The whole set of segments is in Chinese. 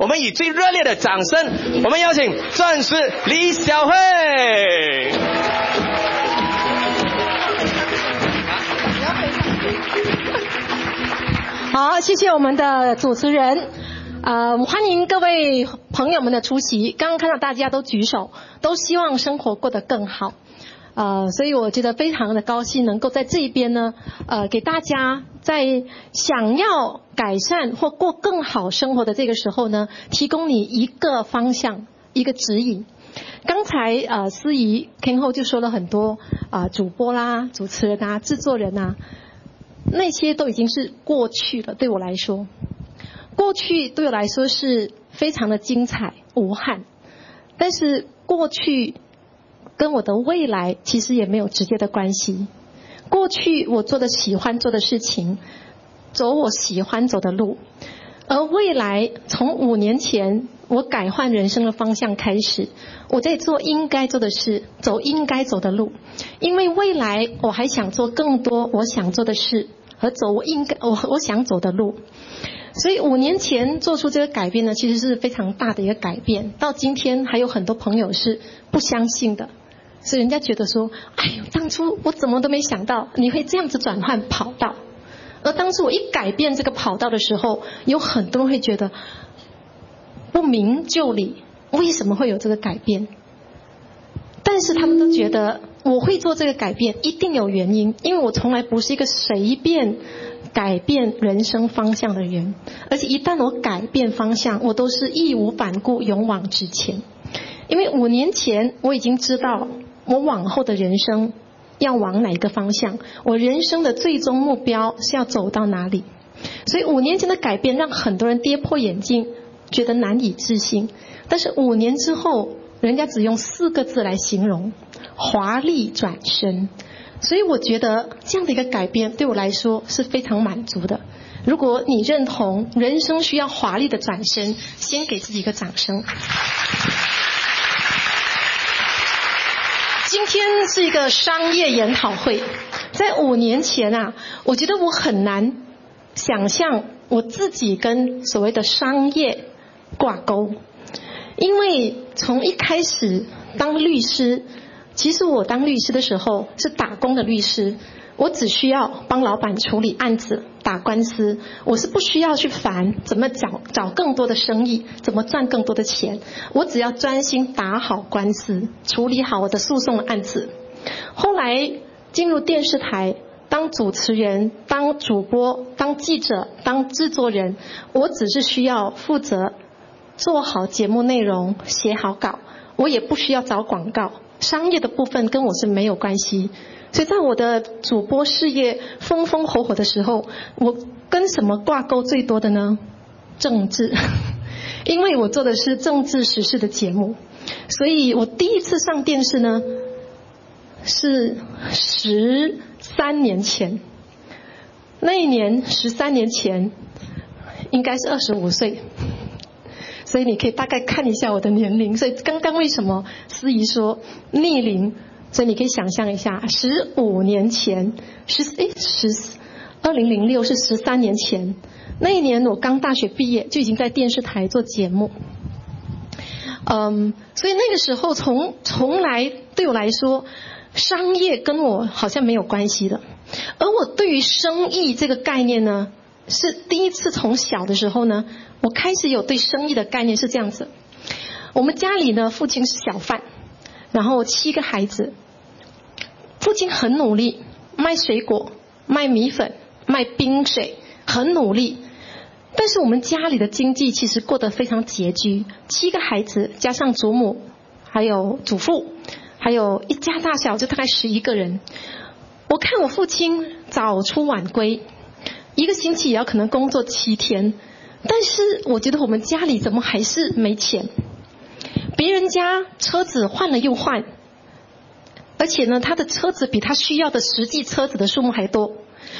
我们以最热烈的掌声，我们邀请钻石李小慧。好，谢谢我们的主持人，呃，欢迎各位朋友们的出席。刚刚看到大家都举手，都希望生活过得更好，呃，所以我觉得非常的高兴，能够在这边呢，呃，给大家在想要改善或过更好生活的这个时候呢，提供你一个方向，一个指引。刚才呃，司仪 Ken 后就说了很多啊、主播啦、主持人啊、制作人啊。那些都已经是过去了，对我来说，过去对我来说是非常的精彩无憾，但是过去跟我的未来其实也没有直接的关系。过去我做的喜欢做的事情，走我喜欢走的路，而未来从五年前我改换人生的方向开始，我在做应该做的事，走应该走的路，因为未来我还想做更多我想做的事。和走我应该我我想走的路，所以五年前做出这个改变呢，其实是非常大的一个改变。到今天还有很多朋友是不相信的，所以人家觉得说：“哎呦，当初我怎么都没想到你会这样子转换跑道。”而当初我一改变这个跑道的时候，有很多人会觉得不明就里，为什么会有这个改变？但是他们都觉得。我会做这个改变，一定有原因，因为我从来不是一个随便改变人生方向的人，而且一旦我改变方向，我都是义无反顾、勇往直前。因为五年前我已经知道我往后的人生要往哪个方向，我人生的最终目标是要走到哪里，所以五年前的改变让很多人跌破眼镜，觉得难以置信。但是五年之后，人家只用四个字来形容。华丽转身，所以我觉得这样的一个改变对我来说是非常满足的。如果你认同人生需要华丽的转身，先给自己一个掌声。今天是一个商业研讨会，在五年前啊，我觉得我很难想象我自己跟所谓的商业挂钩，因为从一开始当律师。其实我当律师的时候是打工的律师，我只需要帮老板处理案子、打官司，我是不需要去烦怎么找找更多的生意、怎么赚更多的钱，我只要专心打好官司、处理好我的诉讼案子。后来进入电视台当主持人、当主播、当记者、当制作人，我只是需要负责做好节目内容、写好稿，我也不需要找广告。商业的部分跟我是没有关系，所以在我的主播事业风风火火的时候，我跟什么挂钩最多的呢？政治，因为我做的是政治时事的节目，所以我第一次上电视呢是十三年前，那一年十三年前应该是二十五岁。所以你可以大概看一下我的年龄。所以刚刚为什么司仪说逆龄？所以你可以想象一下，十五年前，十诶十二零零六是十三年前，那一年我刚大学毕业就已经在电视台做节目。嗯，所以那个时候从从来对我来说，商业跟我好像没有关系的。而我对于生意这个概念呢，是第一次从小的时候呢。我开始有对生意的概念是这样子，我们家里呢，父亲是小贩，然后七个孩子，父亲很努力卖水果、卖米粉、卖冰水，很努力，但是我们家里的经济其实过得非常拮据，七个孩子加上祖母，还有祖父，还有一家大小就大概十一个人，我看我父亲早出晚归，一个星期也要可能工作七天。但是我觉得我们家里怎么还是没钱？别人家车子换了又换，而且呢，他的车子比他需要的实际车子的数目还多。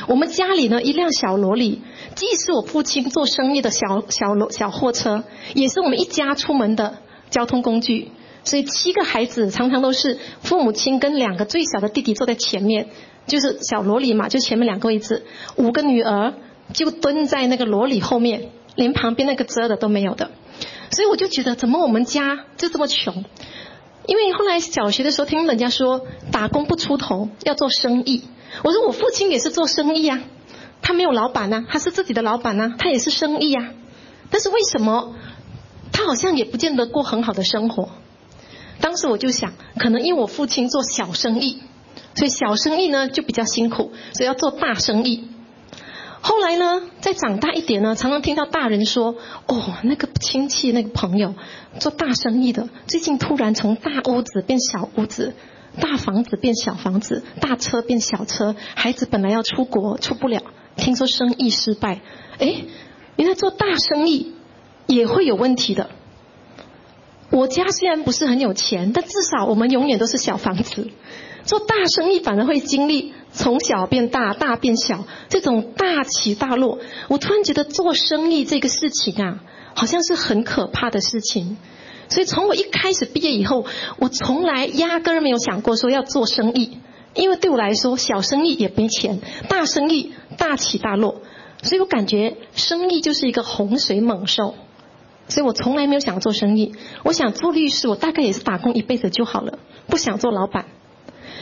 我们家里呢，一辆小萝莉，既是我父亲做生意的小小罗小货车，也是我们一家出门的交通工具。所以七个孩子常常都是父母亲跟两个最小的弟弟坐在前面，就是小萝莉嘛，就前面两个位置。五个女儿就蹲在那个萝莉后面。连旁边那个遮的都没有的，所以我就觉得，怎么我们家就这么穷？因为后来小学的时候听人家说，打工不出头，要做生意。我说我父亲也是做生意啊，他没有老板呐，他是自己的老板呐，他也是生意啊。但是为什么他好像也不见得过很好的生活？当时我就想，可能因为我父亲做小生意，所以小生意呢就比较辛苦，所以要做大生意。后来呢，再长大一点呢，常常听到大人说：“哦，那个亲戚、那个朋友做大生意的，最近突然从大屋子变小屋子，大房子变小房子，大车变小车，孩子本来要出国出不了，听说生意失败。哎，原来做大生意也会有问题的。我家虽然不是很有钱，但至少我们永远都是小房子。做大生意反而会经历。”从小变大，大变小，这种大起大落，我突然觉得做生意这个事情啊，好像是很可怕的事情。所以从我一开始毕业以后，我从来压根儿没有想过说要做生意，因为对我来说，小生意也没钱，大生意大起大落，所以我感觉生意就是一个洪水猛兽，所以我从来没有想做生意。我想做律师，我大概也是打工一辈子就好了，不想做老板。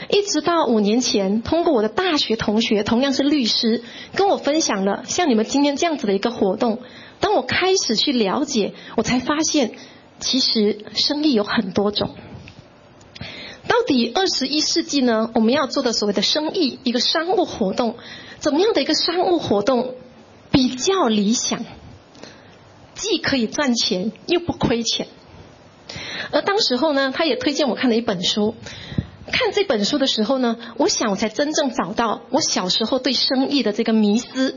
一直到五年前，通过我的大学同学，同样是律师，跟我分享了像你们今天这样子的一个活动。当我开始去了解，我才发现，其实生意有很多种。到底二十一世纪呢？我们要做的所谓的生意，一个商务活动，怎么样的一个商务活动比较理想，既可以赚钱又不亏钱？而当时候呢，他也推荐我看了一本书。看这本书的时候呢，我想我才真正找到我小时候对生意的这个迷思。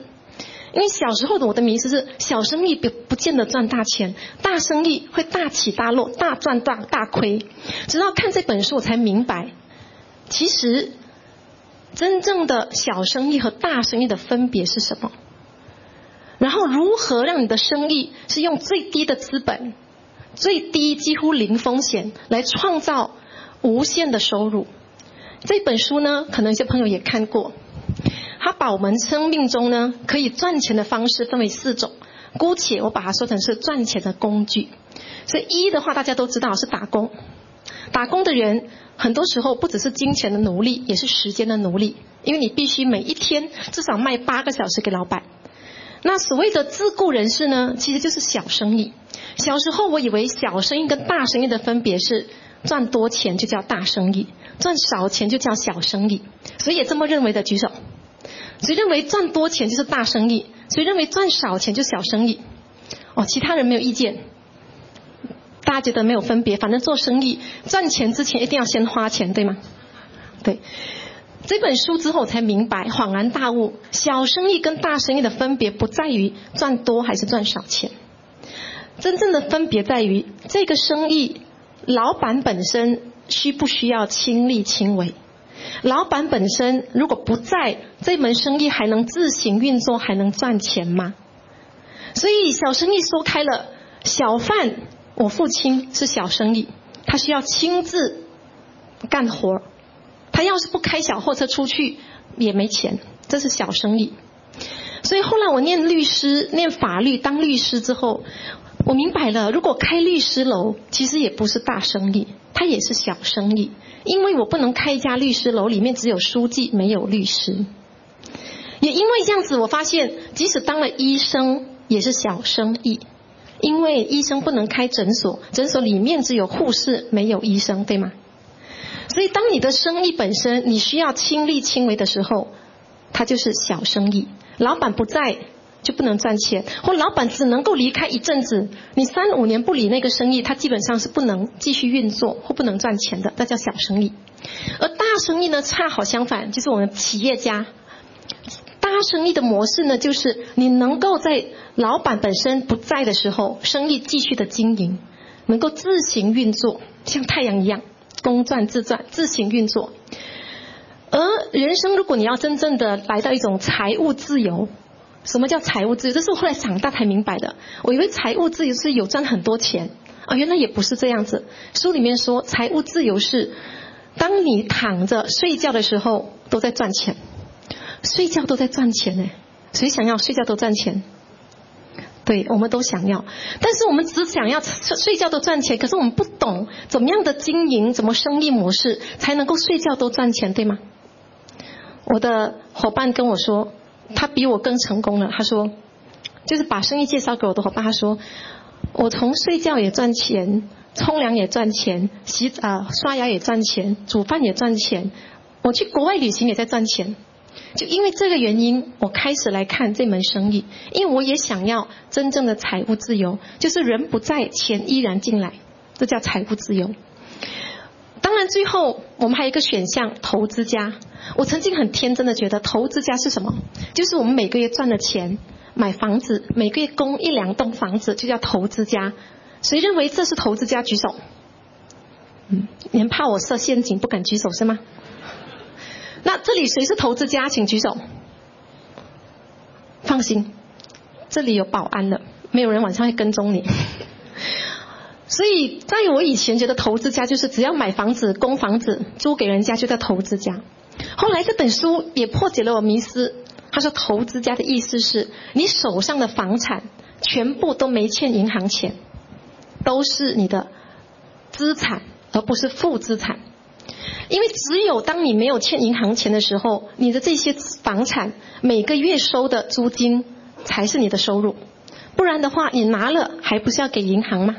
因为小时候的我的迷思是，小生意不不见得赚大钱，大生意会大起大落，大赚大大亏。直到看这本书，我才明白，其实真正的小生意和大生意的分别是什么。然后如何让你的生意是用最低的资本、最低几乎零风险来创造。无限的收入，这本书呢，可能一些朋友也看过。他把我们生命中呢可以赚钱的方式分为四种，姑且我把它说成是赚钱的工具。所以一的话，大家都知道是打工。打工的人很多时候不只是金钱的奴隶，也是时间的奴隶，因为你必须每一天至少卖八个小时给老板。那所谓的自雇人士呢，其实就是小生意。小时候我以为小生意跟大生意的分别是。赚多钱就叫大生意，赚少钱就叫小生意。所以也这么认为的举手。谁认为赚多钱就是大生意？谁认为赚少钱就小生意？哦，其他人没有意见。大家觉得没有分别，反正做生意赚钱之前一定要先花钱，对吗？对。这本书之后我才明白，恍然大悟：小生意跟大生意的分别不在于赚多还是赚少钱，真正的分别在于这个生意。老板本身需不需要亲力亲为？老板本身如果不在，这门生意还能自行运作，还能赚钱吗？所以小生意说开了，小贩，我父亲是小生意，他需要亲自干活他要是不开小货车出去也没钱，这是小生意。所以后来我念律师、念法律、当律师之后。我明白了，如果开律师楼，其实也不是大生意，它也是小生意。因为我不能开一家律师楼，里面只有书记，没有律师。也因为这样子，我发现，即使当了医生，也是小生意。因为医生不能开诊所，诊所里面只有护士，没有医生，对吗？所以，当你的生意本身你需要亲力亲为的时候，它就是小生意。老板不在。就不能赚钱，或老板只能够离开一阵子，你三五年不理那个生意，他基本上是不能继续运作或不能赚钱的，那叫小生意。而大生意呢，恰好相反，就是我们企业家大生意的模式呢，就是你能够在老板本身不在的时候，生意继续的经营，能够自行运作，像太阳一样公转自转，自行运作。而人生，如果你要真正的来到一种财务自由。什么叫财务自由？这是我后来长大才明白的。我以为财务自由是有赚很多钱啊，原来也不是这样子。书里面说，财务自由是当你躺着睡觉的时候都在赚钱，睡觉都在赚钱呢。谁想要睡觉都赚钱？对，我们都想要，但是我们只想要睡睡觉都赚钱，可是我们不懂怎么样的经营，怎么生意模式才能够睡觉都赚钱，对吗？我的伙伴跟我说，他比我更成功了。他说，就是把生意介绍给我的伙伴，他说，我从睡觉也赚钱，冲凉也赚钱，洗啊刷牙也赚钱，煮饭也赚钱，我去国外旅行也在赚钱。就因为这个原因，我开始来看这门生意，因为我也想要真正的财务自由，就是人不在，钱依然进来，这叫财务自由。当然，最后我们还有一个选项，投资家。我曾经很天真的觉得，投资家是什么？就是我们每个月赚的钱买房子，每个月供一两栋房子，就叫投资家。谁认为这是投资家？举手。嗯，你们怕我设陷阱，不敢举手是吗？那这里谁是投资家？请举手。放心，这里有保安的，没有人晚上会跟踪你。所以在我以前觉得投资家就是只要买房子、供房子、租给人家就叫投资家。后来这本书也破解了我迷思。他说，投资家的意思是你手上的房产全部都没欠银行钱，都是你的资产，而不是负资产。因为只有当你没有欠银行钱的时候，你的这些房产每个月收的租金才是你的收入，不然的话，你拿了还不是要给银行吗？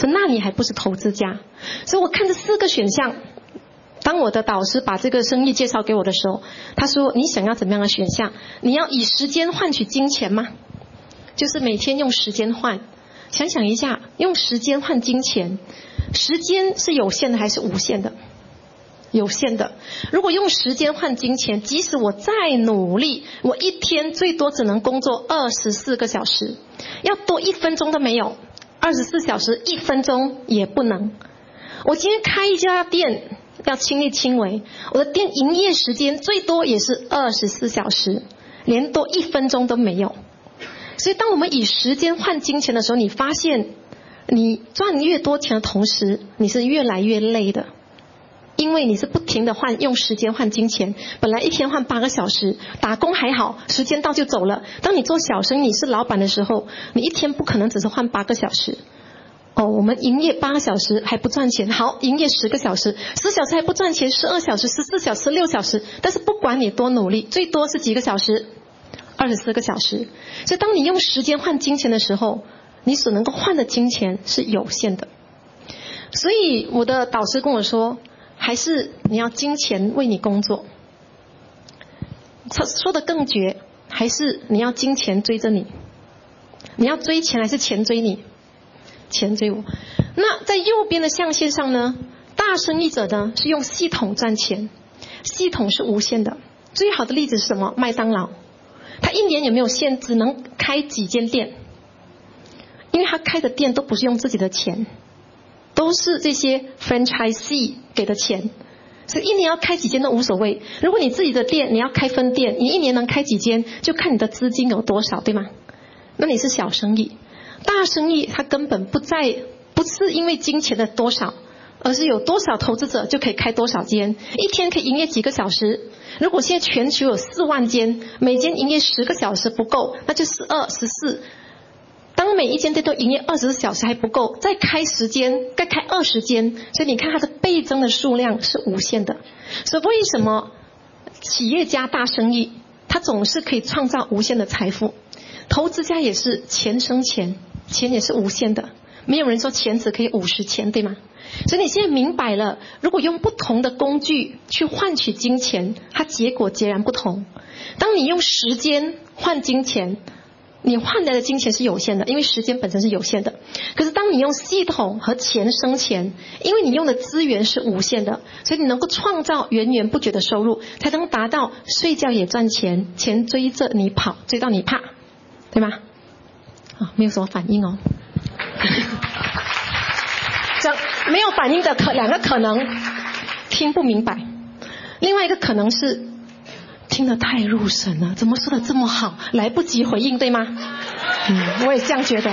说那你还不是投资家？所以我看这四个选项，当我的导师把这个生意介绍给我的时候，他说你想要怎么样的选项？你要以时间换取金钱吗？就是每天用时间换。想想一下，用时间换金钱，时间是有限的还是无限的？有限的。如果用时间换金钱，即使我再努力，我一天最多只能工作二十四个小时，要多一分钟都没有。二十四小时一分钟也不能。我今天开一家店，要亲力亲为，我的店营业时间最多也是二十四小时，连多一分钟都没有。所以，当我们以时间换金钱的时候，你发现，你赚越多钱的同时，你是越来越累的。因为你是不停的换，用时间换金钱。本来一天换八个小时，打工还好，时间到就走了。当你做小生意是老板的时候，你一天不可能只是换八个小时。哦，我们营业八个小时还不赚钱，好，营业十个小时，十小时还不赚钱，十二小时、十四小时、六小时。但是不管你多努力，最多是几个小时，二十四个小时。所以当你用时间换金钱的时候，你所能够换的金钱是有限的。所以我的导师跟我说。还是你要金钱为你工作？他说的更绝，还是你要金钱追着你？你要追钱还是钱追你？钱追我。那在右边的象限上呢？大生意者呢是用系统赚钱，系统是无限的。最好的例子是什么？麦当劳，他一年有没有限？只能开几间店？因为他开的店都不是用自己的钱。都是这些 franchisee 给的钱，所以一年要开几间都无所谓。如果你自己的店，你要开分店，你一年能开几间，就看你的资金有多少，对吗？那你是小生意，大生意它根本不在，不是因为金钱的多少，而是有多少投资者就可以开多少间，一天可以营业几个小时。如果现在全球有四万间，每间营业十个小时不够，那就十二、十四。当每一间店都营业二十四小时还不够，再开十间，再开二十间，所以你看它的倍增的数量是无限的。所以为什么企业家大生意，他总是可以创造无限的财富？投资家也是钱生钱，钱也是无限的。没有人说钱只可以五十钱，对吗？所以你现在明白了，如果用不同的工具去换取金钱，它结果截然不同。当你用时间换金钱。你换来的金钱是有限的，因为时间本身是有限的。可是当你用系统和钱生钱，因为你用的资源是无限的，所以你能够创造源源不绝的收入，才能达到睡觉也赚钱，钱追着你跑，追到你怕，对吗？啊，没有什么反应哦。这没有反应的可两个可能，听不明白。另外一个可能是。听得太入神了，怎么说的这么好？来不及回应，对吗？嗯，我也这样觉得。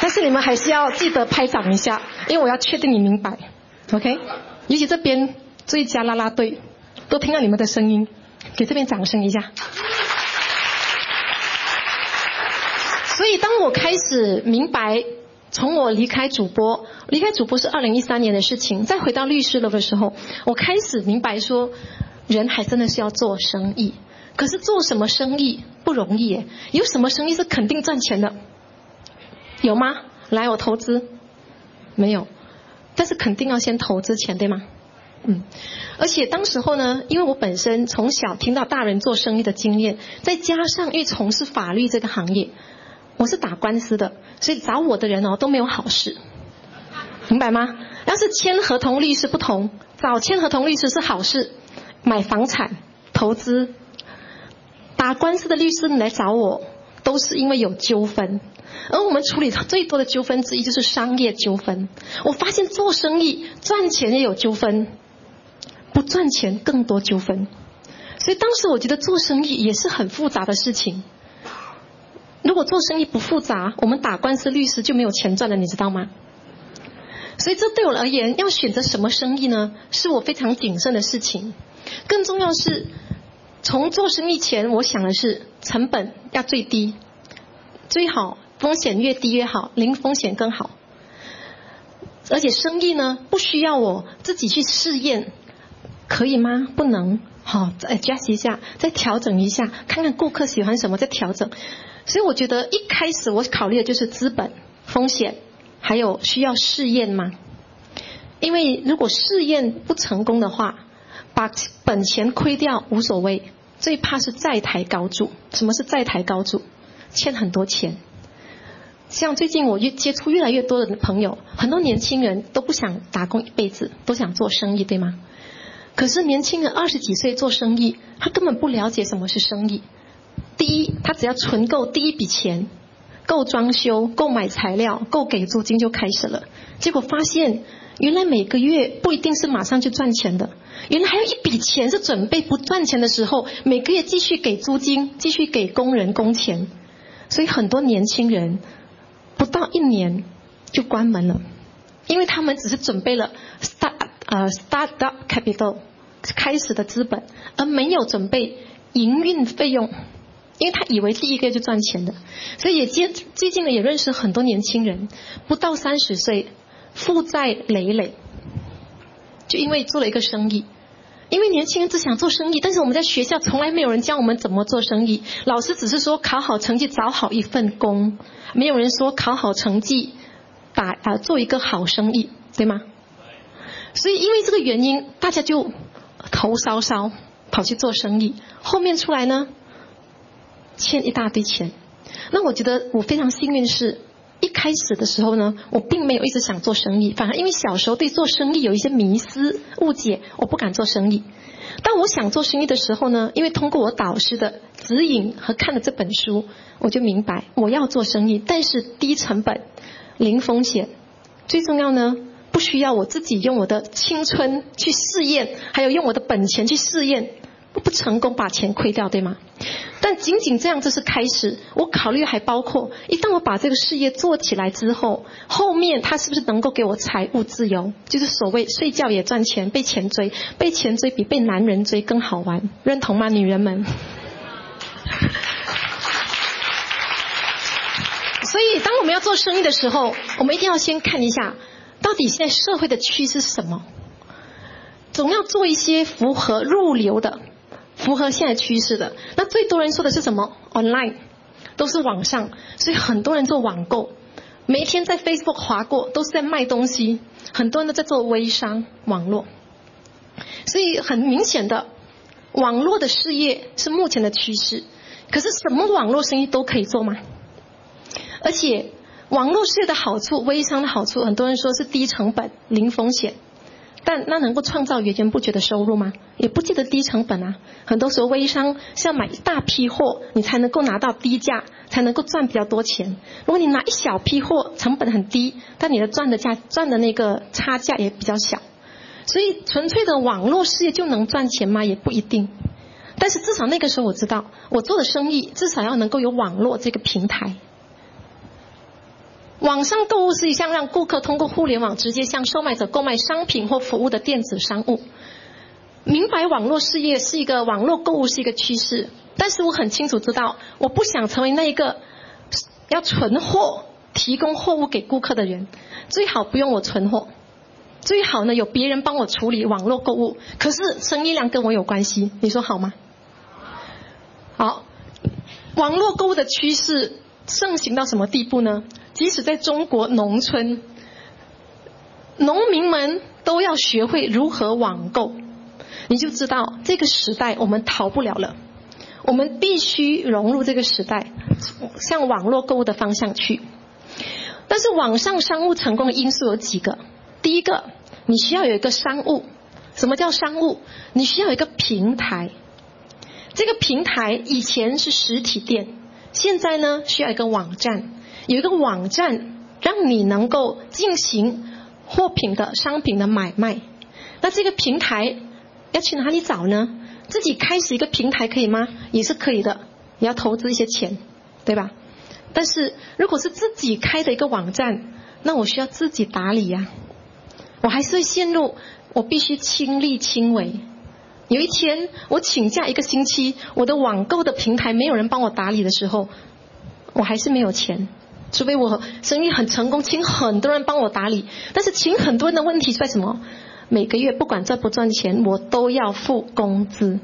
但是你们还是要记得拍掌一下，因为我要确定你明白。OK？尤其这边最佳啦啦队都听到你们的声音，给这边掌声一下。所以当我开始明白，从我离开主播，离开主播是二零一三年的事情，再回到律师了的时候，我开始明白说，人还真的是要做生意。可是做什么生意不容易耶？有什么生意是肯定赚钱的？有吗？来，我投资。没有，但是肯定要先投资钱，对吗？嗯。而且当时候呢，因为我本身从小听到大人做生意的经验，再加上因为从事法律这个行业，我是打官司的，所以找我的人哦都没有好事，明白吗？要是签合同律师不同，找签合同律师是好事，买房产、投资。打官司的律师来找我，都是因为有纠纷，而我们处理最多的纠纷之一就是商业纠纷。我发现做生意赚钱也有纠纷，不赚钱更多纠纷。所以当时我觉得做生意也是很复杂的事情。如果做生意不复杂，我们打官司律师就没有钱赚了，你知道吗？所以这对我而言，要选择什么生意呢？是我非常谨慎的事情。更重要是。从做生意前，我想的是成本要最低，最好风险越低越好，零风险更好。而且生意呢，不需要我自己去试验，可以吗？不能，好，再 adjust 一下，再调整一下，看看顾客喜欢什么，再调整。所以我觉得一开始我考虑的就是资本、风险，还有需要试验吗？因为如果试验不成功的话，把本钱亏掉无所谓。最怕是债台高筑。什么是债台高筑？欠很多钱。像最近我越接触越来越多的朋友，很多年轻人都不想打工一辈子，都想做生意，对吗？可是年轻人二十几岁做生意，他根本不了解什么是生意。第一，他只要存够第一笔钱，够装修、够买材料、够给租金就开始了。结果发现，原来每个月不一定是马上就赚钱的。原来还有一笔钱是准备不赚钱的时候，每个月继续给租金，继续给工人工钱，所以很多年轻人不到一年就关门了，因为他们只是准备了 start 呃 start up capital 开始的资本，而没有准备营运费用，因为他以为第一个月就赚钱的，所以也接最近呢也认识很多年轻人，不到三十岁负债累累，就因为做了一个生意。因为年轻人只想做生意，但是我们在学校从来没有人教我们怎么做生意。老师只是说考好成绩找好一份工，没有人说考好成绩把啊做一个好生意，对吗？所以因为这个原因，大家就头烧烧跑去做生意。后面出来呢，欠一大堆钱。那我觉得我非常幸运是。一开始的时候呢，我并没有一直想做生意，反而因为小时候对做生意有一些迷思误解，我不敢做生意。当我想做生意的时候呢，因为通过我导师的指引和看了这本书，我就明白我要做生意，但是低成本、零风险，最重要呢，不需要我自己用我的青春去试验，还有用我的本钱去试验，不成功把钱亏掉，对吗？但仅仅这样，这是开始。我考虑还包括，一旦我把这个事业做起来之后，后面他是不是能够给我财务自由？就是所谓睡觉也赚钱，被钱追，被钱追比被男人追更好玩，认同吗，女人们？所以，当我们要做生意的时候，我们一定要先看一下，到底现在社会的趋势是什么？总要做一些符合入流的。符合现在趋势的，那最多人说的是什么？online，都是网上，所以很多人做网购，每天在 Facebook 划过，都是在卖东西，很多人都在做微商网络，所以很明显的，网络的事业是目前的趋势。可是什么网络生意都可以做吗？而且网络事业的好处，微商的好处，很多人说是低成本、零风险。但那能够创造源源不绝的收入吗？也不记得低成本啊。很多时候微商是要买一大批货，你才能够拿到低价，才能够赚比较多钱。如果你拿一小批货，成本很低，但你的赚的价赚的那个差价也比较小。所以纯粹的网络事业就能赚钱吗？也不一定。但是至少那个时候我知道，我做的生意至少要能够有网络这个平台。网上购物是一项让顾客通过互联网直接向售卖者购买商品或服务的电子商务。明白网络事业是一个网络购物是一个趋势，但是我很清楚知道，我不想成为那一个要存货、提供货物给顾客的人，最好不用我存货，最好呢有别人帮我处理网络购物，可是生意量跟我有关系，你说好吗？好，网络购物的趋势盛行到什么地步呢？即使在中国农村，农民们都要学会如何网购，你就知道这个时代我们逃不了了。我们必须融入这个时代，向网络购物的方向去。但是网上商务成功的因素有几个？第一个，你需要有一个商务。什么叫商务？你需要一个平台。这个平台以前是实体店，现在呢需要一个网站，有一个网站让你能够进行货品的商品的买卖。那这个平台要去哪里找呢？自己开始一个平台可以吗？也是可以的，你要投资一些钱，对吧？但是如果是自己开的一个网站，那我需要自己打理呀，我还是陷入我必须亲力亲为。有一天我请假一个星期，我的网购的平台没有人帮我打理的时候，我还是没有钱，除非我生意很成功，请很多人帮我打理。但是请很多人的问题在什么？每个月不管赚不赚钱，我都要付工资。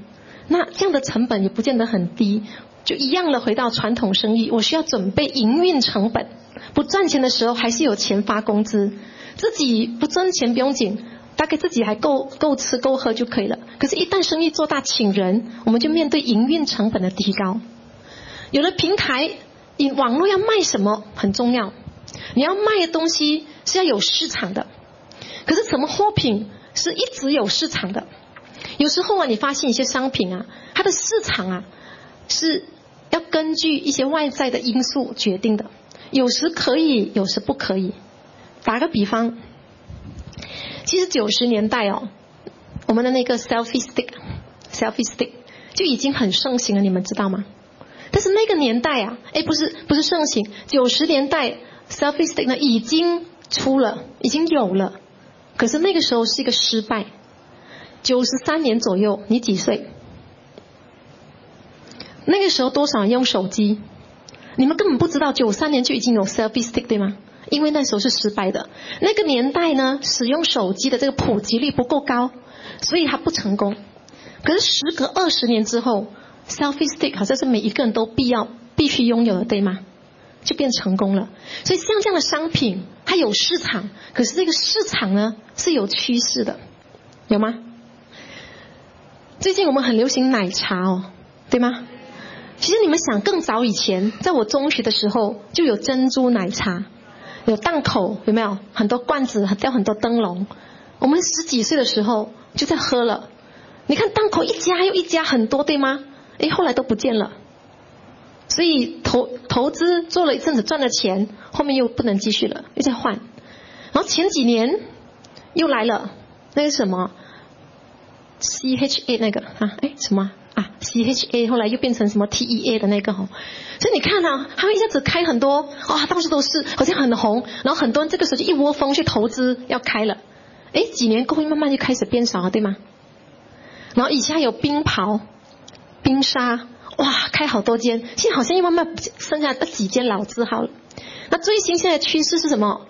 那这样的成本也不见得很低，就一样的回到传统生意，我需要准备营运成本。不赚钱的时候还是有钱发工资，自己不赚钱不用紧，大概自己还够够吃够喝就可以了。可是，一旦生意做大，请人，我们就面对营运成本的提高。有了平台，你网络要卖什么很重要，你要卖的东西是要有市场的。可是什么货品是一直有市场的？有时候啊，你发现一些商品啊，它的市场啊是要根据一些外在的因素决定的，有时可以，有时不可以。打个比方，其实九十年代哦，我们的那个 selfie stick，selfie stick 就已经很盛行了，你们知道吗？是那个年代啊，哎，不是不是盛行，九十年代 selfie stick 呢已经出了，已经有了。可是那个时候是一个失败。九十三年左右，你几岁？那个时候多少人用手机？你们根本不知道，九三年就已经有 selfie stick 对吗？因为那时候是失败的。那个年代呢，使用手机的这个普及率不够高，所以它不成功。可是时隔二十年之后 selfistic，好像是每一个人都必要、必须拥有的，对吗？就变成功了。所以像这样的商品，它有市场，可是这个市场呢是有趋势的，有吗？最近我们很流行奶茶哦，对吗？其实你们想，更早以前，在我中学的时候就有珍珠奶茶，有档口，有没有？很多罐子，吊很多灯笼。我们十几岁的时候就在喝了。你看档口一家又一家，很多，对吗？哎，后来都不见了。所以投投资做了一阵子赚了钱，后面又不能继续了，又在换。然后前几年又来了，那个什么 C H A 那个啊，哎什么啊 C H A 后来又变成什么 T E A 的那个哦。所以你看啊，他们一下子开很多，哇，到处都是，好像很红。然后很多人这个时候就一窝蜂去投资要开了，哎，几年过后慢慢就开始变少了，对吗？然后以前还有冰袍、冰沙。哇，开好多间，现在好像又慢慢剩下那几间老字号了。那最新现在趋势是什么？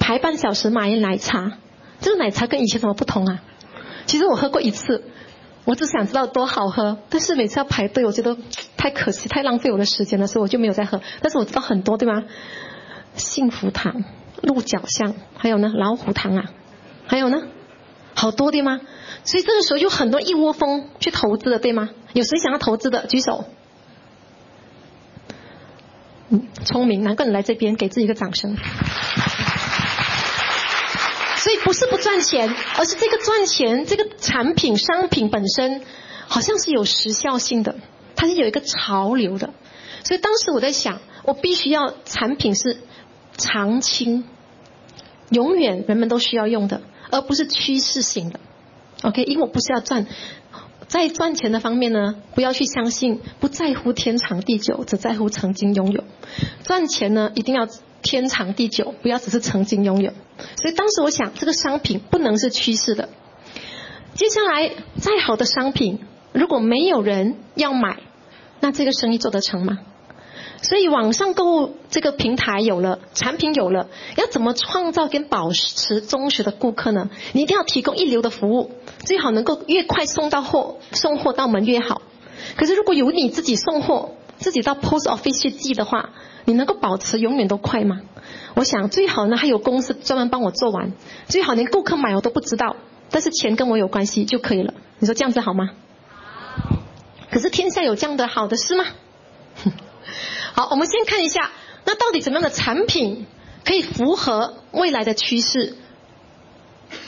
排半小时买奶茶，这个奶茶跟以前什么不同啊？其实我喝过一次，我只想知道多好喝，但是每次要排队，我觉得太可惜，太浪费我的时间了，所以我就没有再喝。但是我知道很多，对吗？幸福堂、鹿角巷，还有呢老虎堂啊，还有呢，好多对吗？所以这个时候就很多一窝蜂去投资的，对吗？有谁想要投资的举手？嗯，聪明，难怪你来这边，给自己一个掌声。所以不是不赚钱，而是这个赚钱，这个产品商品本身好像是有时效性的，它是有一个潮流的。所以当时我在想，我必须要产品是长青，永远人们都需要用的，而不是趋势型的。OK，因为我不是要赚，在赚钱的方面呢，不要去相信，不在乎天长地久，只在乎曾经拥有。赚钱呢，一定要天长地久，不要只是曾经拥有。所以当时我想，这个商品不能是趋势的。接下来，再好的商品，如果没有人要买，那这个生意做得成吗？所以网上购物这个平台有了，产品有了，要怎么创造跟保持忠实的顾客呢？你一定要提供一流的服务，最好能够越快送到货，送货到门越好。可是如果由你自己送货，自己到 post office 去寄的话，你能够保持永远都快吗？我想最好呢，还有公司专门帮我做完，最好连顾客买我都不知道，但是钱跟我有关系就可以了。你说这样子好吗？可是天下有这样的好的事吗？好，我们先看一下，那到底怎么样的产品可以符合未来的趋势，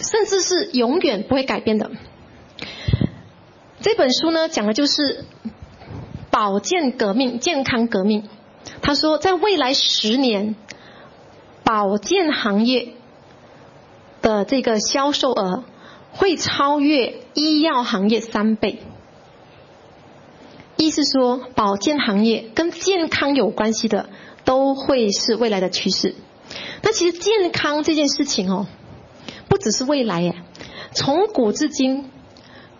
甚至是永远不会改变的？这本书呢，讲的就是保健革命、健康革命。他说，在未来十年，保健行业的这个销售额会超越医药行业三倍。意思说，保健行业跟健康有关系的，都会是未来的趋势。那其实健康这件事情哦，不只是未来耶，从古至今，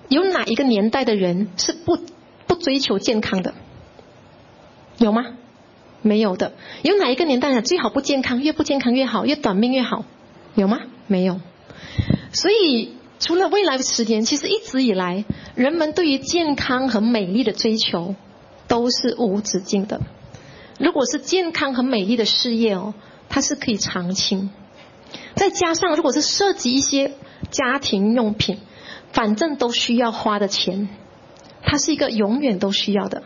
有哪一个年代的人是不不追求健康的？有吗？没有的。有哪一个年代人最好不健康，越不健康越好，越短命越好？有吗？没有。所以。除了未来的十年，其实一直以来，人们对于健康和美丽的追求都是无止境的。如果是健康和美丽的事业哦，它是可以长青。再加上如果是涉及一些家庭用品，反正都需要花的钱，它是一个永远都需要的。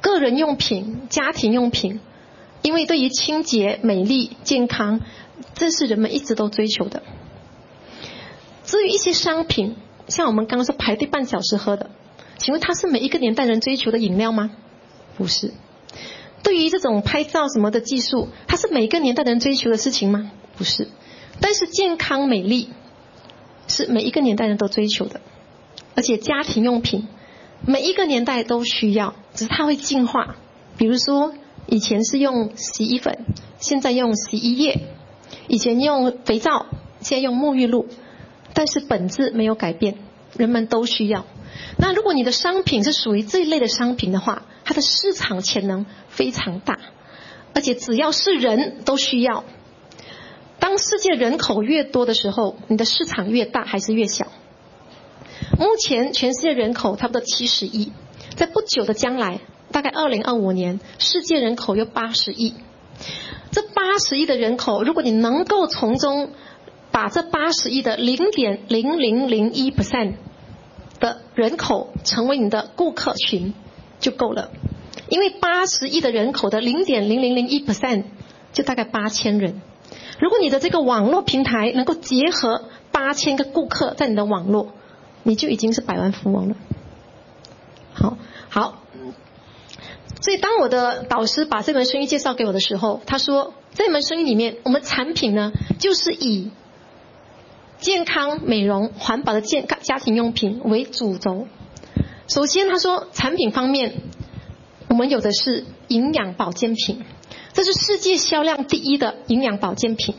个人用品、家庭用品，因为对于清洁、美丽、健康，这是人们一直都追求的。至于一些商品，像我们刚刚说排队半小时喝的，请问它是每一个年代人追求的饮料吗？不是。对于这种拍照什么的技术，它是每个年代人追求的事情吗？不是。但是健康美丽是每一个年代人都追求的，而且家庭用品每一个年代都需要，只是它会进化。比如说以前是用洗衣粉，现在用洗衣液；以前用肥皂，现在用沐浴露。但是本质没有改变，人们都需要。那如果你的商品是属于这一类的商品的话，它的市场潜能非常大，而且只要是人都需要。当世界人口越多的时候，你的市场越大还是越小？目前全世界人口差不多七十亿，在不久的将来，大概二零二五年，世界人口有八十亿。这八十亿的人口，如果你能够从中把这八十亿的零点零零零一 percent 的人口成为你的顾客群就够了，因为八十亿的人口的零点零零零一 percent 就大概八千人。如果你的这个网络平台能够结合八千个顾客在你的网络，你就已经是百万富翁了。好，好。所以当我的导师把这门生意介绍给我的时候，他说这门生意里面，我们产品呢就是以健康、美容、环保的健康家庭用品为主轴。首先，他说产品方面，我们有的是营养保健品，这是世界销量第一的营养保健品，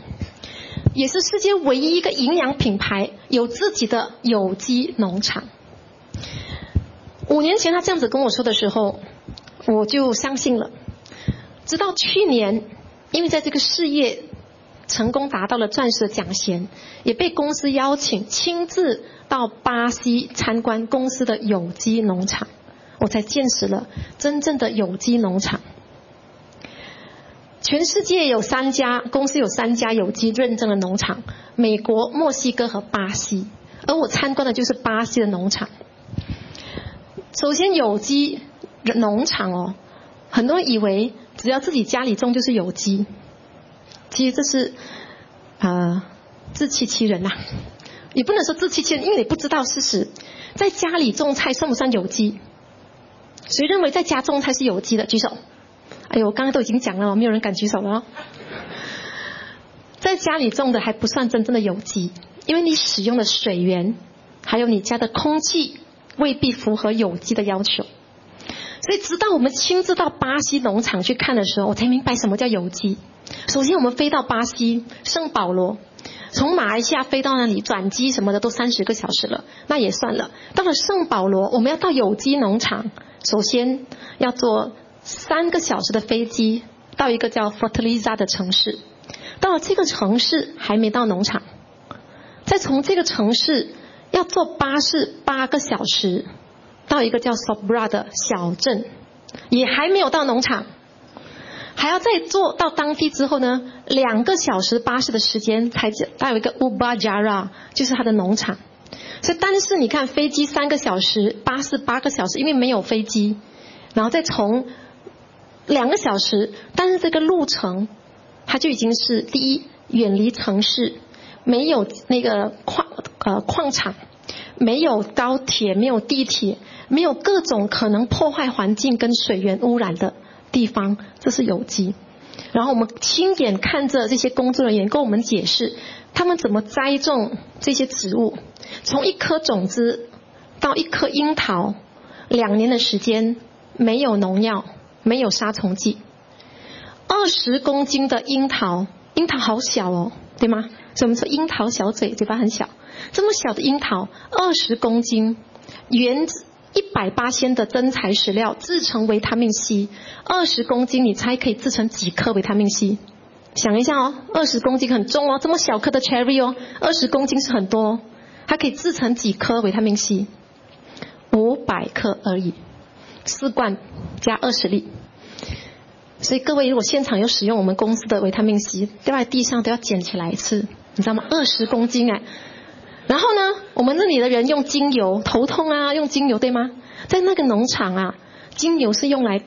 也是世界唯一一个营养品牌有自己的有机农场。五年前他这样子跟我说的时候，我就相信了。直到去年，因为在这个事业。成功达到了钻石的奖衔，也被公司邀请亲自到巴西参观公司的有机农场，我才见识了真正的有机农场。全世界有三家公司有三家有机认证的农场，美国、墨西哥和巴西，而我参观的就是巴西的农场。首先，有机农场哦，很多人以为只要自己家里种就是有机。其实这是，呃，自欺欺人呐，也不能说自欺欺人，因为你不知道事实。在家里种菜算不算有机？谁认为在家种菜是有机的？举手。哎呦，我刚刚都已经讲了，没有人敢举手了哦。在家里种的还不算真正的有机，因为你使用的水源，还有你家的空气未必符合有机的要求。所以，直到我们亲自到巴西农场去看的时候，我才明白什么叫有机。首先，我们飞到巴西圣保罗，从马来西亚飞到那里转机什么的都三十个小时了，那也算了。到了圣保罗，我们要到有机农场，首先要坐三个小时的飞机到一个叫 Fortaleza 的城市，到了这个城市还没到农场，再从这个城市要坐巴士八个小时到一个叫 Sobra 的小镇，也还没有到农场。还要再坐到当地之后呢，两个小时巴士的时间才到有一个 Ubajara，就是它的农场。所以，但是你看飞机三个小时，巴士八个小时，因为没有飞机，然后再从两个小时，但是这个路程它就已经是第一远离城市，没有那个矿呃矿场，没有高铁，没有地铁，没有各种可能破坏环境跟水源污染的。地方，这是有机。然后我们亲眼看着这些工作人员跟我们解释，他们怎么栽种这些植物，从一颗种子到一颗樱桃，两年的时间没有农药，没有杀虫剂，二十公斤的樱桃，樱桃好小哦，对吗？所以我们说樱桃小嘴，嘴巴很小，这么小的樱桃，二十公斤，原子。一百八千的真材实料制成维他命 C，二十公斤你猜可以制成几颗维他命 C？想一下哦，二十公斤很重哦，这么小颗的 cherry 哦，二十公斤是很多，它可以制成几颗维他命 C？五百克而已，四罐加二十粒。所以各位如果现场有使用我们公司的维他命 C，掉在地上都要捡起来吃，你知道吗？二十公斤哎。然后呢，我们那里的人用精油头痛啊，用精油对吗？在那个农场啊，精油是用来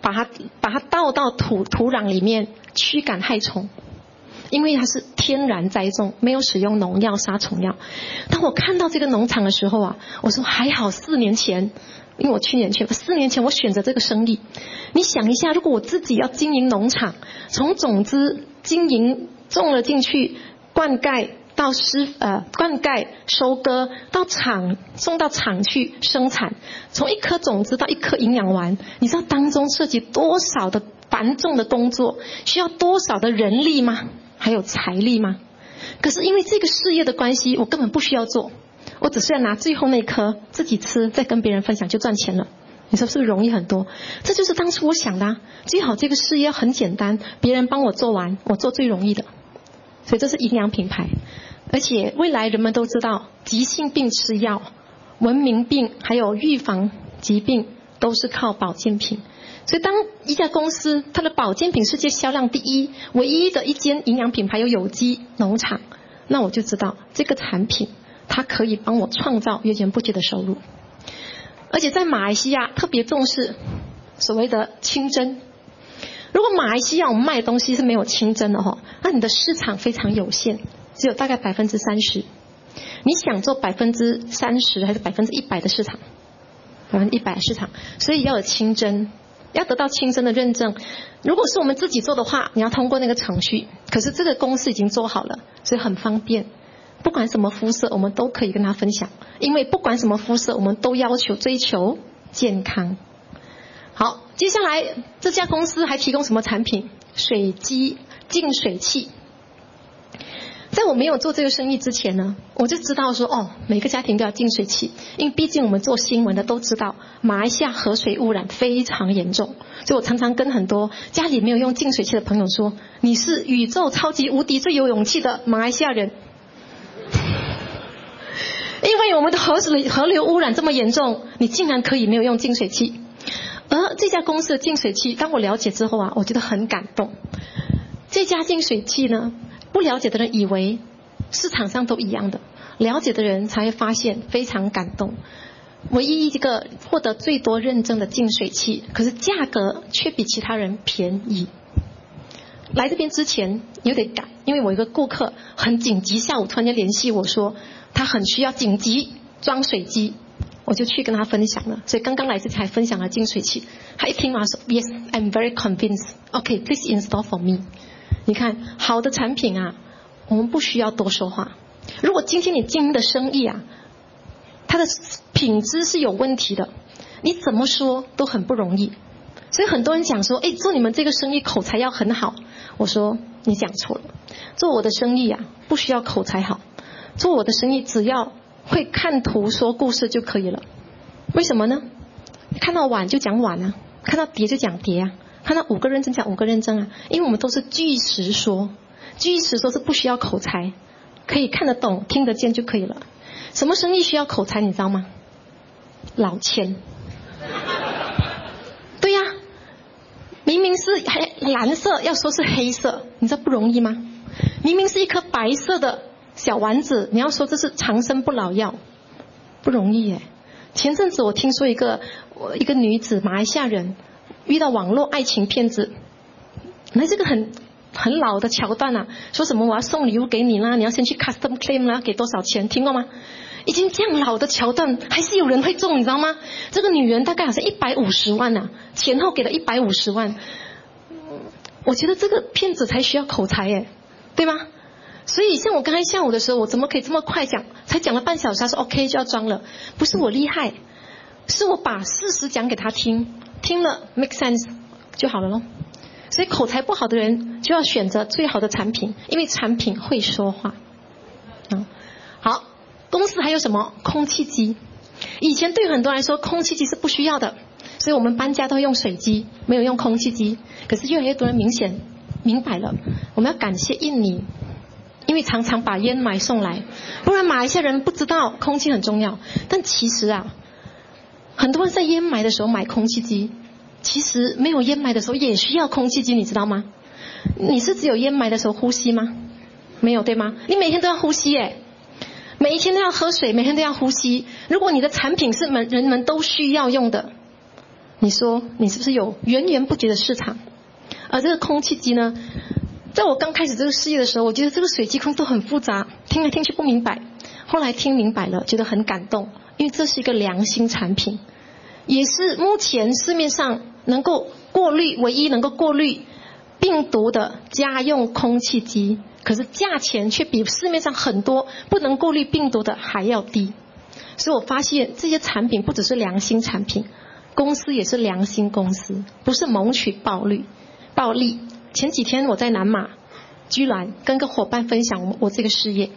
把它把它倒到土土壤里面驱赶害虫，因为它是天然栽种，没有使用农药杀虫药。当我看到这个农场的时候啊，我说还好四年前，因为我去年去，四年前我选择这个生意。你想一下，如果我自己要经营农场，从种子经营种了进去，灌溉。到施呃灌溉、收割，到厂送到厂去生产，从一颗种子到一颗营养丸，你知道当中涉及多少的繁重的工作，需要多少的人力吗？还有财力吗？可是因为这个事业的关系，我根本不需要做，我只是要拿最后那颗自己吃，再跟别人分享就赚钱了。你说是不是容易很多？这就是当初我想的，啊最好这个事业很简单，别人帮我做完，我做最容易的。所以这是营养品牌。而且未来人们都知道，急性病吃药，文明病还有预防疾病都是靠保健品。所以当一家公司它的保健品世界销量第一，唯一的一间营养品牌有有机农场，那我就知道这个产品它可以帮我创造源源不绝的收入。而且在马来西亚特别重视所谓的清真。如果马来西亚我们卖东西是没有清真的哈，那你的市场非常有限。只有大概百分之三十，你想做百分之三十还是百分之一百的市场？百分之一百市场，所以要有清真，要得到清真的认证。如果是我们自己做的话，你要通过那个程序。可是这个公司已经做好了，所以很方便。不管什么肤色，我们都可以跟他分享。因为不管什么肤色，我们都要求追求健康。好，接下来这家公司还提供什么产品？水机净水器。在我没有做这个生意之前呢，我就知道说哦，每个家庭都要净水器，因为毕竟我们做新闻的都知道，马来西亚河水污染非常严重，所以我常常跟很多家里没有用净水器的朋友说，你是宇宙超级无敌最有勇气的马来西亚人，因为我们的河水河流污染这么严重，你竟然可以没有用净水器，而这家公司的净水器，当我了解之后啊，我觉得很感动，这家净水器呢。不了解的人以为市场上都一样的，了解的人才会发现非常感动。唯一一个获得最多认证的净水器，可是价格却比其他人便宜。来这边之前有点赶，因为我一个顾客很紧急，下午突然间联系我说他很需要紧急装水机，我就去跟他分享了。所以刚刚来这才分享了净水器，他一听完说 Yes, I'm very convinced. OK, please install for me. 你看，好的产品啊，我们不需要多说话。如果今天你经营的生意啊，它的品质是有问题的，你怎么说都很不容易。所以很多人讲说，哎，做你们这个生意口才要很好。我说你讲错了，做我的生意啊，不需要口才好，做我的生意只要会看图说故事就可以了。为什么呢？看到碗就讲碗啊，看到碟就讲碟啊，看到五个认证讲五个认证啊，因为我们都是据实说，据实说是不需要口才，可以看得懂、听得见就可以了。什么生意需要口才，你知道吗？老千。对呀，明明是黑蓝色，要说是黑色，你知道不容易吗？明明是一颗白色的小丸子，你要说这是长生不老药，不容易耶。前阵子我听说一个一个女子，马来西亚人，遇到网络爱情骗子，那这个很很老的桥段啊，说什么我要送礼物给你啦，你要先去 custom claim 啦，给多少钱？听过吗？已经这样老的桥段，还是有人会中，你知道吗？这个女人大概好像一百五十万呐，前后给了一百五十万。我觉得这个骗子才需要口才耶，对吗？所以像我刚才下午的时候，我怎么可以这么快讲？才讲了半小时，他说 OK 就要装了，不是我厉害，是我把事实讲给他听，听了 make sense 就好了咯。所以口才不好的人就要选择最好的产品，因为产品会说话。嗯，好。公司还有什么空气机？以前对很多人来说，空气机是不需要的，所以我们搬家都用水机，没有用空气机。可是越来越多人明显明白了，我们要感谢印尼，因为常常把烟霾送来，不然马来西亚人不知道空气很重要。但其实啊，很多人在烟霾的时候买空气机，其实没有烟霾的时候也需要空气机，你知道吗？你是只有烟霾的时候呼吸吗？没有对吗？你每天都要呼吸耶。每一天都要喝水，每天都要呼吸。如果你的产品是们人们都需要用的，你说你是不是有源源不绝的市场？而这个空气机呢，在我刚开始这个事业的时候，我觉得这个水机空都很复杂，听来听去不明白。后来听明白了，觉得很感动，因为这是一个良心产品，也是目前市面上能够过滤唯一能够过滤病毒的家用空气机。可是价钱却比市面上很多不能过滤病毒的还要低，所以我发现这些产品不只是良心产品，公司也是良心公司，不是谋取暴利。暴利。前几天我在南马，居然跟个伙伴分享我我这个事业，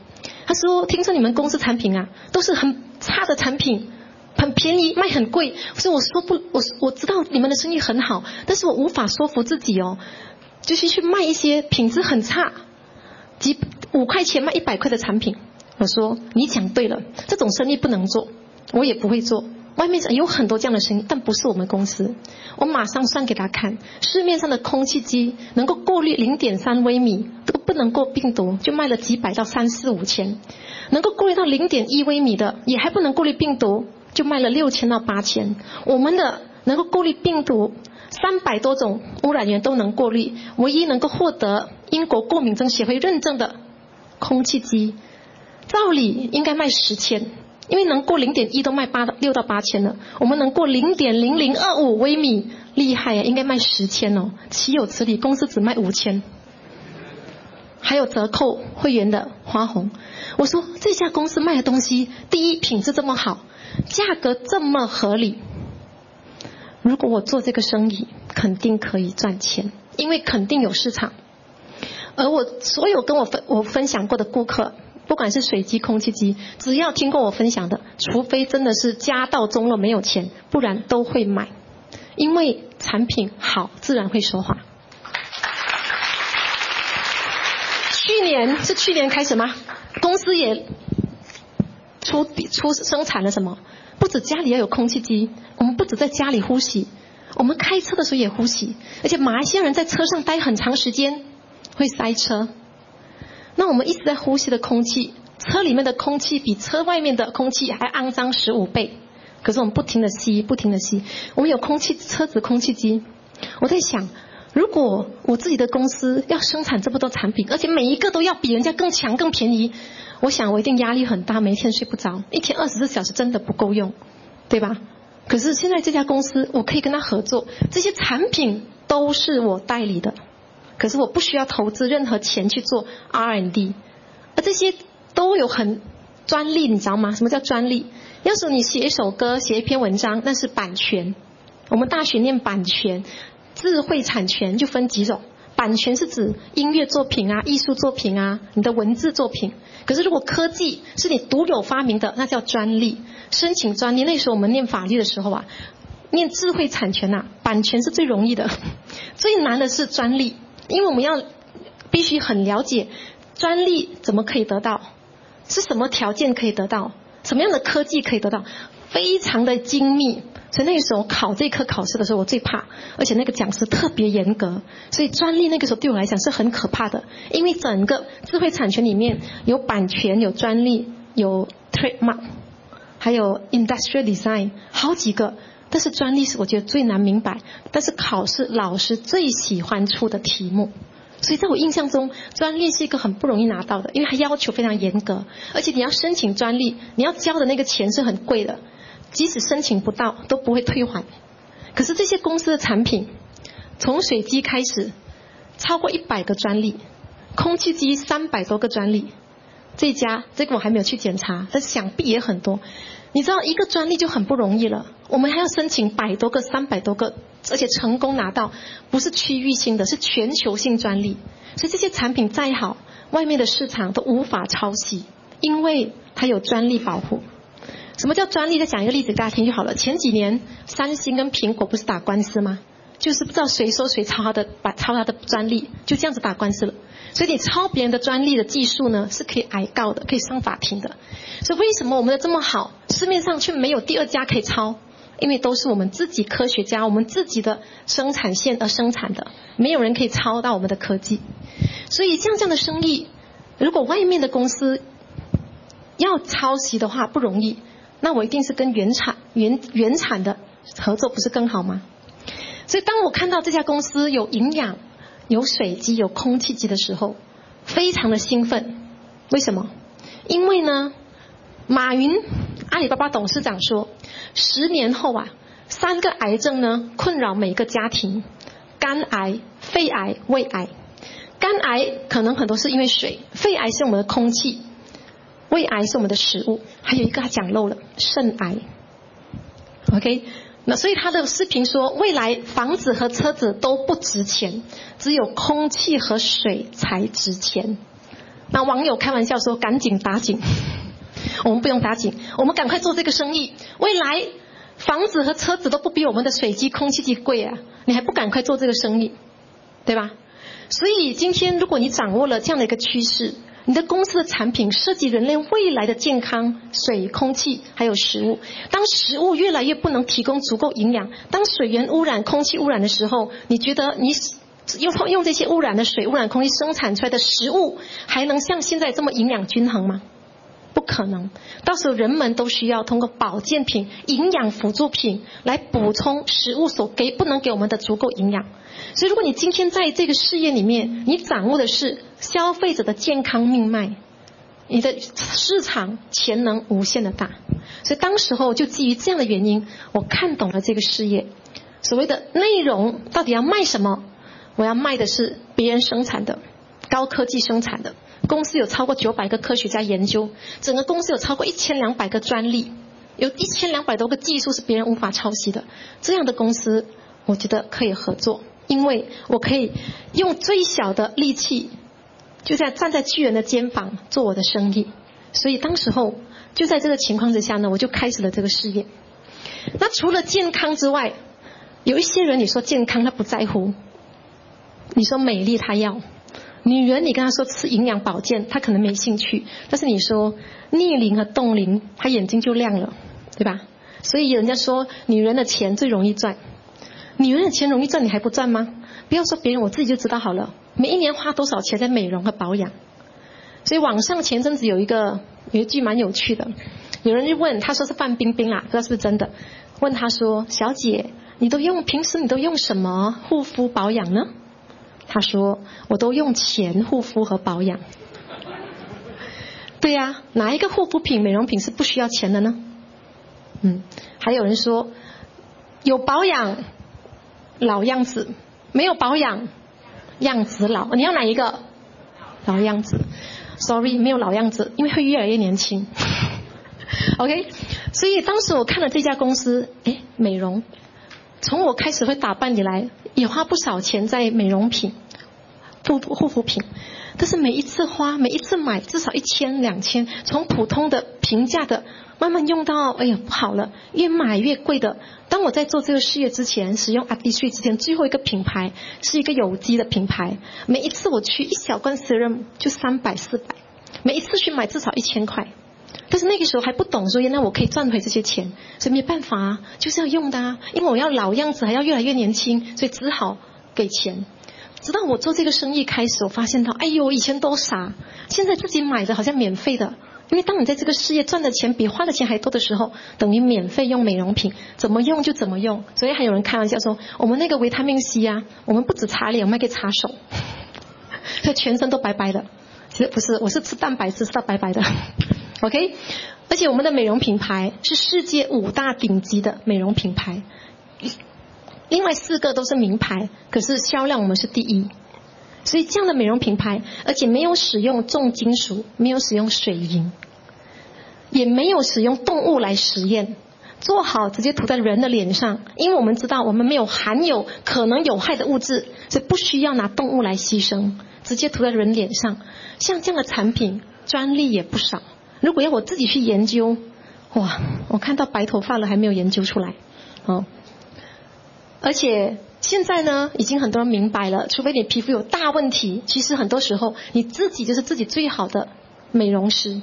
他说听说你们公司产品啊都是很差的产品，很便宜卖很贵，所以我说不，我我知道你们的生意很好，但是我无法说服自己哦，就是去卖一些品质很差。几五块钱卖一百块的产品，我说你讲对了，这种生意不能做，我也不会做。外面有很多这样的生意，但不是我们公司。我马上算给他看，市面上的空气机能够过滤零点三微米都不能过病毒，就卖了几百到三四五千；能够过滤到零点一微米的，也还不能过滤病毒，就卖了六千到八千。我们的能够过滤病毒。三百多种污染源都能过滤，唯一能够获得英国过敏症协会认证的空气机，照理应该卖十千，因为能过零点一都卖八六到八千了，我们能过零点零零二五微米，厉害呀，应该卖十千哦，岂有此理？公司只卖五千，还有折扣会员的花红。我说这家公司卖的东西，第一品质这么好，价格这么合理。如果我做这个生意，肯定可以赚钱，因为肯定有市场。而我所有跟我分我分享过的顾客，不管是水机、空气机，只要听过我分享的，除非真的是家道中落没有钱，不然都会买，因为产品好，自然会说话。去年是去年开始吗？公司也出出生产了什么？不止家里要有空气机，我们不止在家里呼吸，我们开车的时候也呼吸。而且马来西亚人在车上待很长时间会塞车，那我们一直在呼吸的空气，车里面的空气比车外面的空气还肮脏十五倍。可是我们不停的吸，不停的吸。我们有空气车子空气机，我在想，如果我自己的公司要生产这么多产品，而且每一个都要比人家更强更便宜。我想我一定压力很大，每天睡不着，一天二十四小时真的不够用，对吧？可是现在这家公司，我可以跟他合作，这些产品都是我代理的，可是我不需要投资任何钱去做 R&D，而这些都有很专利，你知道吗？什么叫专利？要是你写一首歌、写一篇文章，那是版权。我们大学念版权，智慧产权就分几种。版权是指音乐作品啊、艺术作品啊、你的文字作品。可是如果科技是你独有发明的，那叫专利。申请专利，那时候我们念法律的时候啊，念智慧产权呐，版权是最容易的，最难的是专利，因为我们要必须很了解专利怎么可以得到，是什么条件可以得到，什么样的科技可以得到，非常的精密。所以那个时候考这科考试的时候，我最怕，而且那个讲师特别严格，所以专利那个时候对我来讲是很可怕的，因为整个智慧产权里面有版权、有专利、有 trademark，还有 industrial design，好几个。但是专利是我觉得最难明白，但是考试老师最喜欢出的题目。所以在我印象中，专利是一个很不容易拿到的，因为它要求非常严格，而且你要申请专利，你要交的那个钱是很贵的。即使申请不到都不会退还，可是这些公司的产品，从水机开始，超过一百个专利，空气机三百多个专利，这家这个我还没有去检查，但想必也很多。你知道一个专利就很不容易了，我们还要申请百多个、三百多个，而且成功拿到不是区域性的，是全球性专利。所以这些产品再好，外面的市场都无法抄袭，因为它有专利保护。什么叫专利？再讲一个例子给大家听就好了。前几年，三星跟苹果不是打官司吗？就是不知道谁说谁抄他的，把抄他的专利，就这样子打官司了。所以你抄别人的专利的技术呢，是可以挨告的，可以上法庭的。所以为什么我们的这么好，市面上却没有第二家可以抄？因为都是我们自己科学家，我们自己的生产线而生产的，没有人可以抄到我们的科技。所以像这样的生意，如果外面的公司要抄袭的话，不容易。那我一定是跟原产原原产的合作，不是更好吗？所以当我看到这家公司有营养、有水机、有空气机的时候，非常的兴奋。为什么？因为呢，马云阿里巴巴董事长说，十年后啊，三个癌症呢困扰每个家庭：肝癌、肺癌、胃癌。肝癌可能很多是因为水，肺癌是我们的空气。胃癌是我们的食物，还有一个他讲漏了，肾癌。OK，那所以他的视频说，未来房子和车子都不值钱，只有空气和水才值钱。那网友开玩笑说，赶紧打紧，我们不用打紧，我们赶快做这个生意。未来房子和车子都不比我们的水机、空气机贵啊，你还不赶快做这个生意，对吧？所以今天如果你掌握了这样的一个趋势。你的公司的产品涉及人类未来的健康、水、空气，还有食物。当食物越来越不能提供足够营养，当水源污染、空气污染的时候，你觉得你用用这些污染的水、污染空气生产出来的食物，还能像现在这么营养均衡吗？不可能。到时候人们都需要通过保健品、营养辅助品来补充食物所给不能给我们的足够营养。所以，如果你今天在这个事业里面，你掌握的是消费者的健康命脉，你的市场潜能无限的大。所以，当时候就基于这样的原因，我看懂了这个事业。所谓的内容到底要卖什么？我要卖的是别人生产的高科技生产的公司有超过九百个科学家研究，整个公司有超过一千两百个专利，有一千两百多个技术是别人无法抄袭的。这样的公司，我觉得可以合作。因为我可以用最小的力气，就在站在巨人的肩膀做我的生意，所以当时候就在这个情况之下呢，我就开始了这个事业。那除了健康之外，有一些人你说健康他不在乎，你说美丽他要，女人你跟她说吃营养保健她可能没兴趣，但是你说逆龄和冻龄她眼睛就亮了，对吧？所以人家说女人的钱最容易赚。女人的钱容易赚，你还不赚吗？不要说别人，我自己就知道好了。每一年花多少钱在美容和保养？所以网上前阵子有一个有一句蛮有趣的，有人就问，他说是范冰冰啊，不知道是不是真的？问他说：“小姐，你都用平时你都用什么护肤保养呢？”他说：“我都用钱护肤和保养。”对呀，哪一个护肤品、美容品是不需要钱的呢？嗯，还有人说有保养。老样子，没有保养，样子老。你要哪一个？老样子。Sorry，没有老样子，因为会越来越年轻。OK，所以当时我看了这家公司，哎，美容，从我开始会打扮以来，也花不少钱在美容品、护护肤品。但是每一次花，每一次买，至少一千两千，从普通的平价的，慢慢用到，哎呀不好了，越买越贵的。当我在做这个事业之前，使用阿迪瑞之前，最后一个品牌是一个有机的品牌。每一次我去一小罐 serum 就三百四百，每一次去买至少一千块。但是那个时候还不懂，所以那我可以赚回这些钱，所以没办法啊，就是要用的啊，因为我要老样子，还要越来越年轻，所以只好给钱。直到我做这个生意开始，我发现到，哎呦，我以前都傻，现在自己买的好像免费的。因为当你在这个事业赚的钱比花的钱还多的时候，等于免费用美容品，怎么用就怎么用。所以还有人开玩笑说，我们那个维他命 C 啊，我们不止擦脸，我们还可以擦手，所以全身都白白的。其实不是，我是吃蛋白质吃到白白的。OK，而且我们的美容品牌是世界五大顶级的美容品牌，另外四个都是名牌，可是销量我们是第一。所以这样的美容品牌，而且没有使用重金属，没有使用水银，也没有使用动物来实验，做好直接涂在人的脸上，因为我们知道我们没有含有可能有害的物质，所以不需要拿动物来牺牲，直接涂在人脸上。像这样的产品，专利也不少。如果要我自己去研究，哇，我看到白头发了还没有研究出来，哦，而且现在呢，已经很多人明白了，除非你皮肤有大问题，其实很多时候你自己就是自己最好的美容师。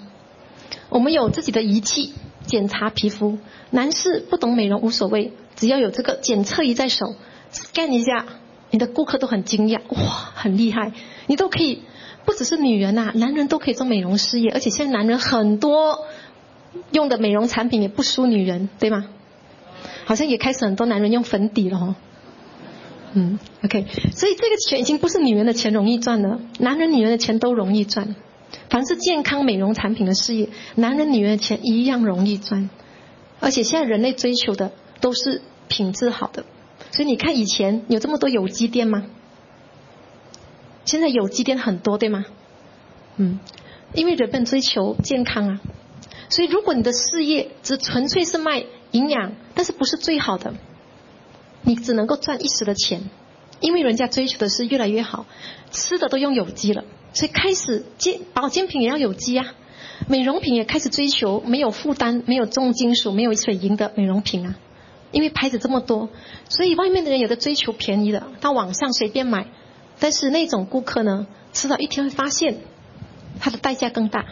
我们有自己的仪器检查皮肤，男士不懂美容无所谓，只要有这个检测仪在手，scan 一下，你的顾客都很惊讶，哇，很厉害，你都可以。不只是女人呐，男人都可以做美容事业，而且现在男人很多用的美容产品也不输女人，对吗？好像也开始很多男人用粉底了哦。嗯，OK，所以这个钱已经不是女人的钱容易赚了，男人女人的钱都容易赚。凡是健康美容产品的事业，男人女人的钱一样容易赚。而且现在人类追求的都是品质好的，所以你看以前有这么多有机店吗？现在有机店很多，对吗？嗯，因为人们追求健康啊，所以如果你的事业只纯粹是卖营养，但是不是最好的，你只能够赚一时的钱，因为人家追求的是越来越好，吃的都用有机了，所以开始健保健品也要有机啊，美容品也开始追求没有负担、没有重金属、没有水银的美容品啊，因为牌子这么多，所以外面的人有的追求便宜的，到网上随便买。但是那种顾客呢，迟早一天会发现，它的代价更大，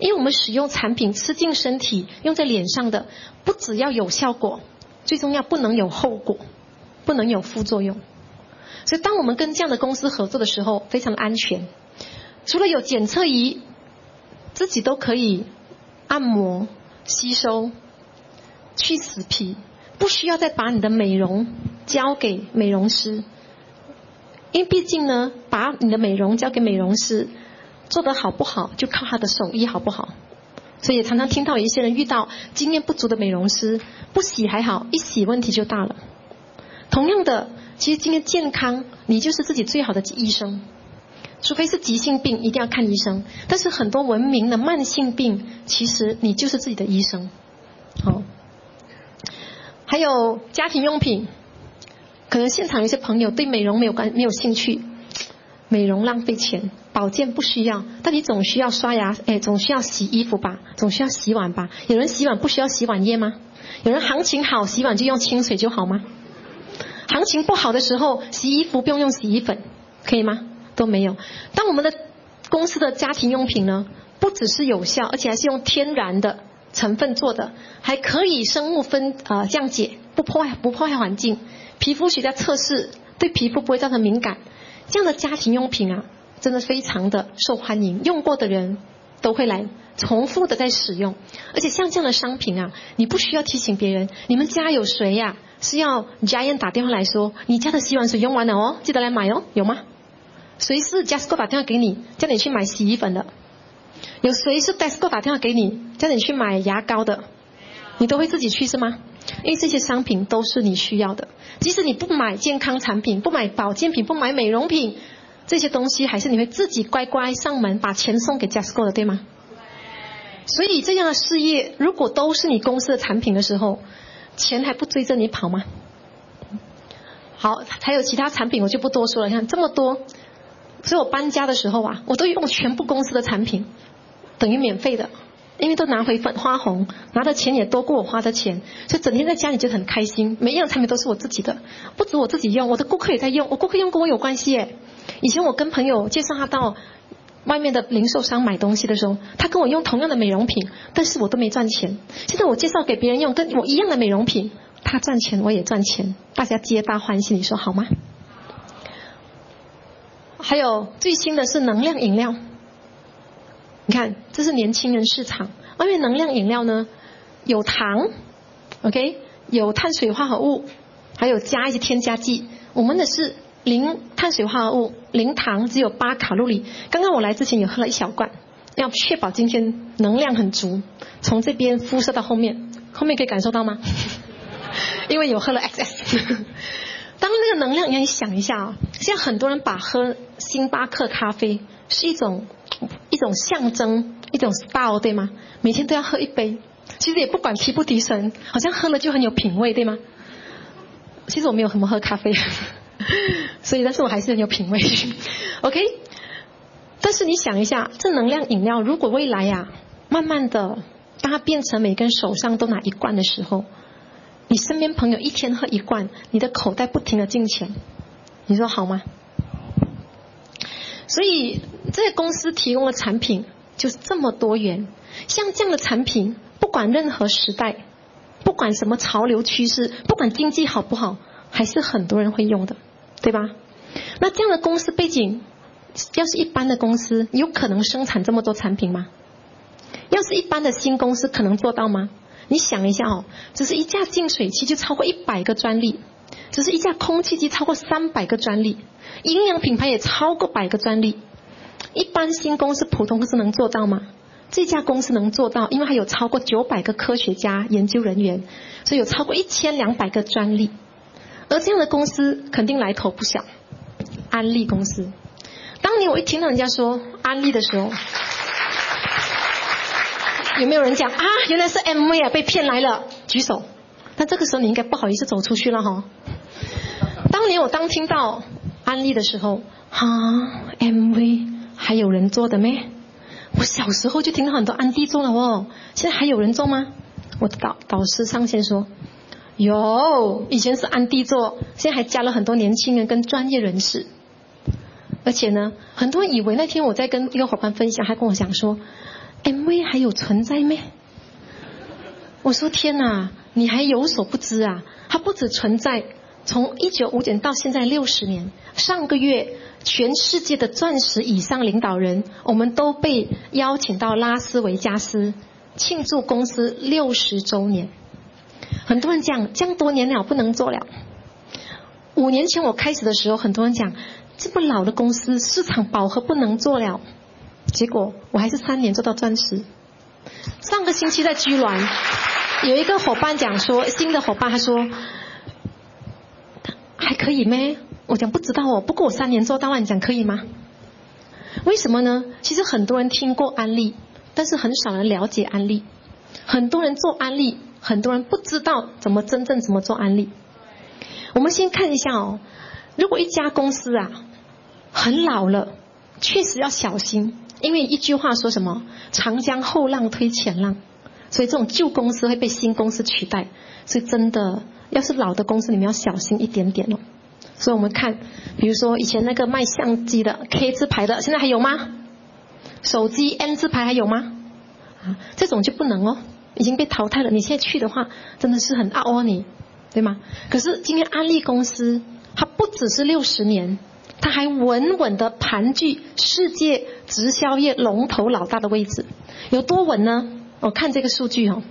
因为我们使用产品吃进身体，用在脸上的，不只要有效果，最重要不能有后果，不能有副作用。所以当我们跟这样的公司合作的时候，非常安全。除了有检测仪，自己都可以按摩、吸收、去死皮，不需要再把你的美容交给美容师。因为毕竟呢，把你的美容交给美容师，做得好不好，就靠他的手艺好不好。所以常常听到有一些人遇到经验不足的美容师，不洗还好，一洗问题就大了。同样的，其实今天健康，你就是自己最好的医生。除非是急性病，一定要看医生。但是很多文明的慢性病，其实你就是自己的医生。好，还有家庭用品。可能现场有些朋友对美容没有关没有兴趣，美容浪费钱，保健不需要，但你总需要刷牙，哎，总需要洗衣服吧，总需要洗碗吧？有人洗碗不需要洗碗液吗？有人行情好洗碗就用清水就好吗？行情不好的时候洗衣服不用用洗衣粉，可以吗？都没有。当我们的公司的家庭用品呢，不只是有效，而且还是用天然的成分做的，还可以生物分呃降解，不破坏不破坏环境。皮肤学家测试对皮肤不会造成敏感，这样的家庭用品啊，真的非常的受欢迎，用过的人都会来重复的在使用。而且像这样的商品啊，你不需要提醒别人，你们家有谁呀？是要家人打电话来说，你家的洗碗水用完了哦，记得来买哦，有吗？谁是 Jasco 打电话给你，叫你去买洗衣粉的？有谁是 Jasco 打电话给你，叫你去买牙膏的？你都会自己去是吗？因为这些商品都是你需要的，即使你不买健康产品、不买保健品、不买美容品，这些东西还是你会自己乖乖上门把钱送给 Jasco 的，对吗？所以这样的事业，如果都是你公司的产品的时候，钱还不追着你跑吗？好，还有其他产品我就不多说了，你看这么多，所以我搬家的时候啊，我都用全部公司的产品，等于免费的，因为都拿回粉花红，拿的钱也多过我花的钱，所以整天在家里就很开心。每一样产品都是我自己的，不止我自己用，我的顾客也在用，我顾客用跟我有关系耶。以前我跟朋友介绍他到外面的零售商买东西的时候，他跟我用同样的美容品，但是我都没赚钱。现在我介绍给别人用跟我一样的美容品，他赚钱我也赚钱，大家皆大欢喜，你说好吗？还有最新的是能量饮料，你看这是年轻人市场，外面能量饮料呢有糖，OK，有碳水化合物，还有加一些添加剂，我们的是。零碳水化合物，零糖，只有八卡路里。刚刚我来之前也喝了一小罐，要确保今天能量很足。从这边辐射到后面，后面可以感受到吗？因为有喝了 XS。当那个能量，你想一下啊，现在很多人把喝星巴克咖啡是一种一种象征，一种 style 对吗？每天都要喝一杯，其实也不管提不提神，好像喝了就很有品味对吗？其实我没有什么喝咖啡。所以，但是我还是很有品味。OK，但是你想一下，这能量饮料如果未来呀，慢慢的，当它变成每个人手上都拿一罐的时候，你身边朋友一天喝一罐，你的口袋不停的进钱，你说好吗？所以这些公司提供的产品就是这么多元，像这样的产品，不管任何时代，不管什么潮流趋势，不管经济好不好，还是很多人会用的。对吧？那这样的公司背景，要是一般的公司，有可能生产这么多产品吗？要是一般的新公司，可能做到吗？你想一下哦，只是一架净水器就超过一百个专利，只是一架空气机超过三百个专利，营养品牌也超过百个专利。一般新公司、普通公司能做到吗？这家公司能做到，因为它有超过九百个科学家、研究人员，所以有超过一千两百个专利。而这样的公司肯定来头不小，安利公司。当年我一听到人家说安利的时候，有没有人讲啊？原来是 M V 啊，被骗来了，举手。但这个时候你应该不好意思走出去了哈。当年我当听到安利的时候，啊，M V 还有人做的咩？我小时候就听到很多安迪做了哦，现在还有人做吗？我的导导师上线说。有，以前是安迪做，现在还加了很多年轻人跟专业人士。而且呢，很多人以为那天我在跟一个伙伴分享，他跟我讲说，MV 还有存在咩？我说天哪，你还有所不知啊！它不止存在，从一九五年到现在六十年。上个月，全世界的钻石以上领导人，我们都被邀请到拉斯维加斯庆祝公司六十周年。很多人讲，这样多年了不能做了。五年前我开始的时候，很多人讲，这么老的公司市场饱和不能做了。结果我还是三年做到钻石。上个星期在居銮，有一个伙伴讲说，新的伙伴他说，还可以咩？我讲不知道哦，不过我三年做到，你讲可以吗？为什么呢？其实很多人听过安利，但是很少人了解安利。很多人做安利。很多人不知道怎么真正怎么做安利。我们先看一下哦，如果一家公司啊很老了，确实要小心，因为一句话说什么“长江后浪推前浪”，所以这种旧公司会被新公司取代。所以真的，要是老的公司，你们要小心一点点哦。所以我们看，比如说以前那个卖相机的 K 字牌的，现在还有吗？手机 N 字牌还有吗？啊，这种就不能哦。已经被淘汰了。你现在去的话，真的是很傲哦，你，对吗？可是今天安利公司，它不只是六十年，它还稳稳的盘踞世界直销业龙头老大的位置。有多稳呢？我看这个数据哦，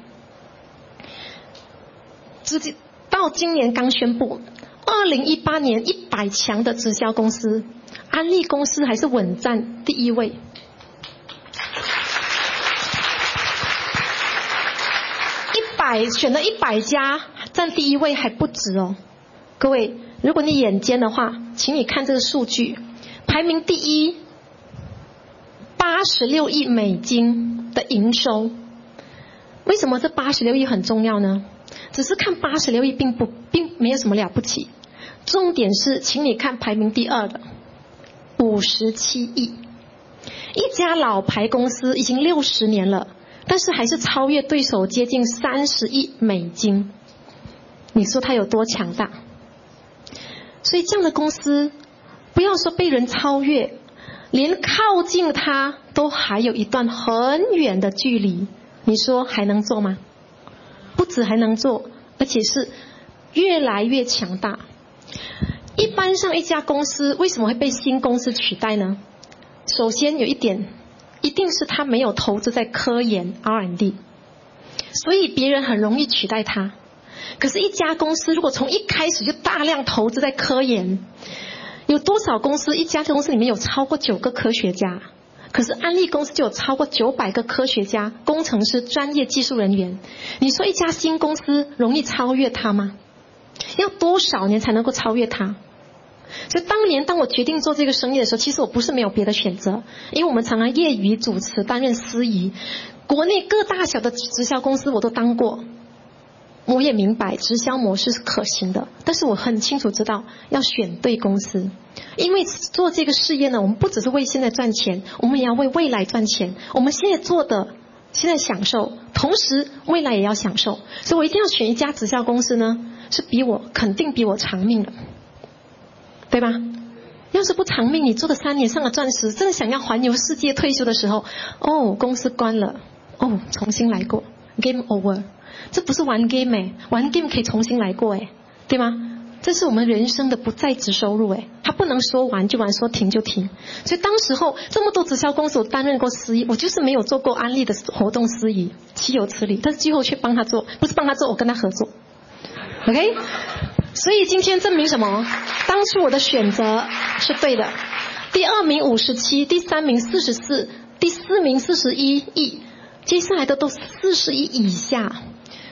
直接到今年刚宣布，二零一八年一百强的直销公司，安利公司还是稳占第一位。一百选了一百家，占第一位还不止哦。各位，如果你眼尖的话，请你看这个数据，排名第一，八十六亿美金的营收。为什么这八十六亿很重要呢？只是看八十六亿并不并没有什么了不起，重点是，请你看排名第二的，五十七亿。一家老牌公司已经六十年了，但是还是超越对手接近三十亿美金。你说它有多强大？所以这样的公司，不要说被人超越，连靠近它都还有一段很远的距离。你说还能做吗？不止还能做，而且是越来越强大。一般上一家公司为什么会被新公司取代呢？首先有一点，一定是他没有投资在科研 R&D，所以别人很容易取代他。可是，一家公司如果从一开始就大量投资在科研，有多少公司一家公司里面有超过九个科学家？可是安利公司就有超过九百个科学家、工程师、专业技术人员。你说一家新公司容易超越他吗？要多少年才能够超越他？所以当年当我决定做这个生意的时候，其实我不是没有别的选择，因为我们常常业余主持、担任司仪，国内各大小的直销公司我都当过。我也明白直销模式是可行的，但是我很清楚知道要选对公司，因为做这个事业呢，我们不只是为现在赚钱，我们也要为未来赚钱。我们现在做的，现在享受，同时未来也要享受，所以我一定要选一家直销公司呢，是比我肯定比我长命的，对吧？要是不长命，你做了三年上了钻石，真的想要环游世界退休的时候，哦，公司关了，哦，重新来过，game over。这不是玩 game 哎，玩 game 可以重新来过哎，对吗？这是我们人生的不在职收入哎，它不能说玩就玩，说停就停。所以当时候这么多直销公司，我担任过司仪，我就是没有做过安利的活动司仪，岂有此理？但是最后却帮他做，不是帮他做，我跟他合作。OK，所以今天证明什么？当初我的选择是对的。第二名五十七，第三名四十四，第四名四十一亿，接下来的都四十亿以下。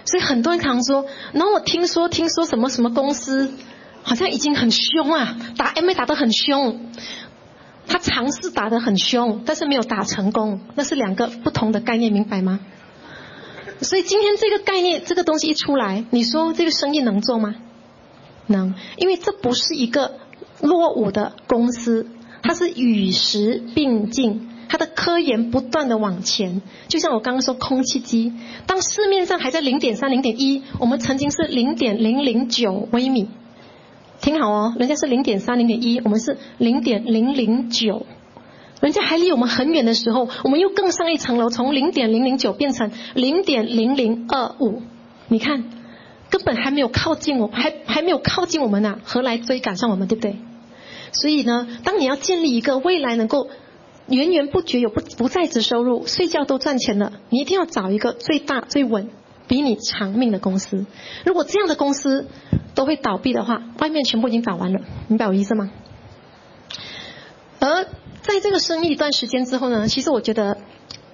所以很多人常说，然后我听说听说什么什么公司，好像已经很凶啊，打 M A 打得很凶，他尝试打得很凶，但是没有打成功，那是两个不同的概念，明白吗？所以今天这个概念这个东西一出来，你说这个生意能做吗？能，因为这不是一个落伍的公司，它是与时并进。它的科研不断的往前，就像我刚刚说空气机，当市面上还在零点三、零点一，我们曾经是零点零零九微米，听好哦，人家是零点三、零点一，我们是零点零零九，人家还离我们很远的时候，我们又更上一层楼，从零点零零九变成零点零零二五，你看，根本还没有靠近我，还还没有靠近我们呢，何来追赶上我们，对不对？所以呢，当你要建立一个未来能够。源源不绝有不不在职收入，睡觉都赚钱了。你一定要找一个最大最稳、比你长命的公司。如果这样的公司都会倒闭的话，外面全部已经倒完了，明白我意思吗？而在这个生意一段时间之后呢，其实我觉得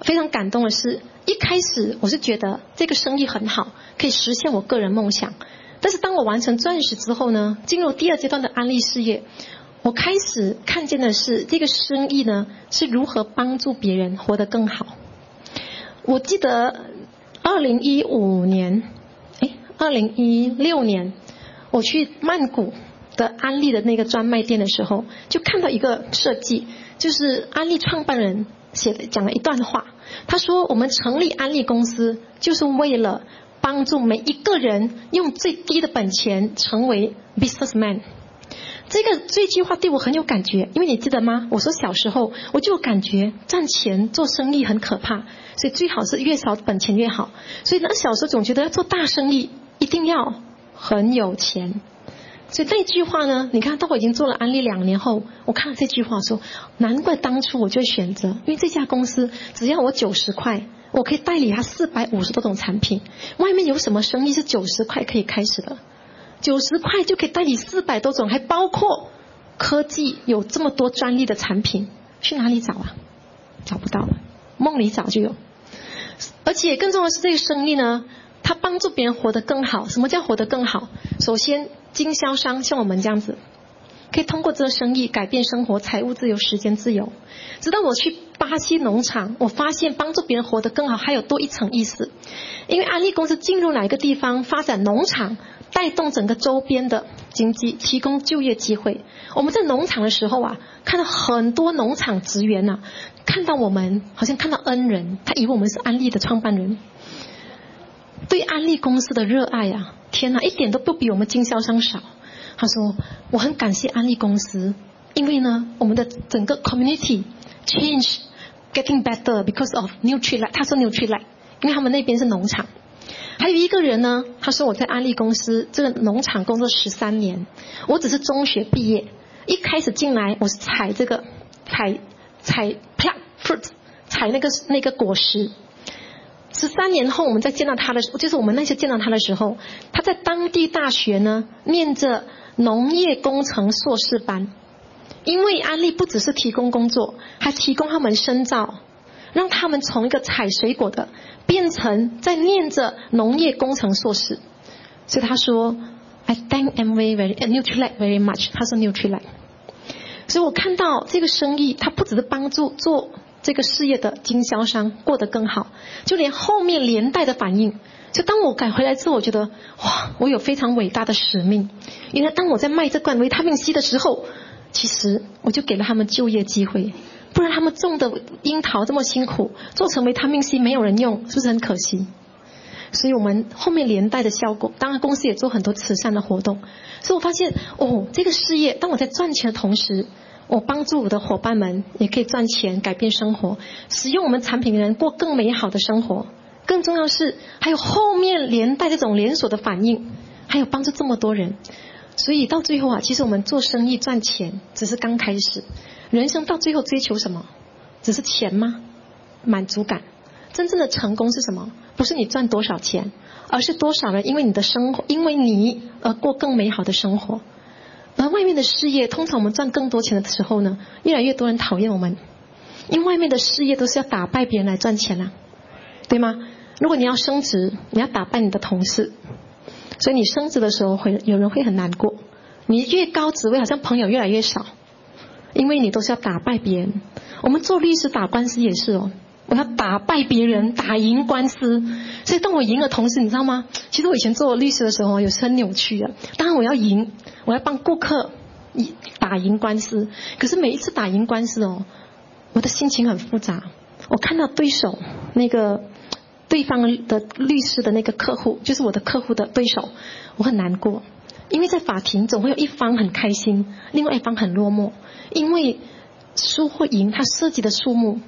非常感动的是，一开始我是觉得这个生意很好，可以实现我个人梦想。但是当我完成钻石之后呢，进入第二阶段的安利事业。我开始看见的是这个生意呢是如何帮助别人活得更好。我记得二零一五年，哎，二零一六年，我去曼谷的安利的那个专卖店的时候，就看到一个设计，就是安利创办人写的讲了一段话。他说：“我们成立安利公司，就是为了帮助每一个人用最低的本钱成为 businessman。”这个这句话对我很有感觉，因为你记得吗？我说小时候我就感觉赚钱做生意很可怕，所以最好是越少本钱越好。所以那小时候总觉得要做大生意一定要很有钱。所以那句话呢，你看，到我已经做了安利两年后，我看了这句话说，难怪当初我就选择，因为这家公司只要我九十块，我可以代理他四百五十多种产品。外面有什么生意是九十块可以开始的？九十块就可以代理四百多种，还包括科技有这么多专利的产品，去哪里找啊？找不到，梦里找就有。而且更重要的是，这个生意呢，它帮助别人活得更好。什么叫活得更好？首先，经销商像我们这样子，可以通过这个生意改变生活、财务自由、时间自由。直到我去巴西农场，我发现帮助别人活得更好还有多一层意思。因为安利公司进入哪一个地方发展农场？带动整个周边的经济，提供就业机会。我们在农场的时候啊，看到很多农场职员呐，看到我们好像看到恩人，他以为我们是安利的创办人，对安利公司的热爱啊，天哪，一点都不比我们经销商少。他说：“我很感谢安利公司，因为呢，我们的整个 community change getting better because of Nutrilite。”他说 Nutrilite，因为他们那边是农场。还有一个人呢，他说我在安利公司这个农场工作十三年，我只是中学毕业，一开始进来我是采这个采采 plant fruit，采那个那个果实。十三年后，我们再见到他的，就是我们那些见到他的时候，他在当地大学呢念着。农业工程硕士班，因为安利不只是提供工作，还提供他们深造，让他们从一个采水果的变成在念着农业工程硕士。所以他说，I thank MV very Nutrilite very much。他说 Nutrilite。所以我看到这个生意，它不只是帮助做这个事业的经销商过得更好，就连后面连带的反应。就当我改回来之后，我觉得哇，我有非常伟大的使命。原来当我在卖这罐维他命 C 的时候，其实我就给了他们就业机会。不然他们种的樱桃这么辛苦，做成维他命 C 没有人用，是不是很可惜？所以我们后面连带的效果，当然公司也做很多慈善的活动。所以我发现哦，这个事业当我在赚钱的同时，我帮助我的伙伴们也可以赚钱，改变生活，使用我们产品的人过更美好的生活。更重要是，还有后面连带这种连锁的反应，还有帮助这么多人，所以到最后啊，其实我们做生意赚钱只是刚开始，人生到最后追求什么？只是钱吗？满足感。真正的成功是什么？不是你赚多少钱，而是多少人因为你的生活，因为你而过更美好的生活。而外面的事业，通常我们赚更多钱的时候呢，越来越多人讨厌我们，因为外面的事业都是要打败别人来赚钱啊，对吗？如果你要升职，你要打败你的同事，所以你升职的时候会有人会很难过。你越高职位，好像朋友越来越少，因为你都是要打败别人。我们做律师打官司也是哦，我要打败别人，打赢官司。所以当我赢了同时，你知道吗？其实我以前做律师的时候，有时很扭曲的。当然我要赢，我要帮顾客打赢官司。可是每一次打赢官司哦，我的心情很复杂。我看到对手那个。对方的律师的那个客户，就是我的客户的对手，我很难过，因为在法庭总会有一方很开心，另外一方很落寞，因为输或赢，它涉及的数目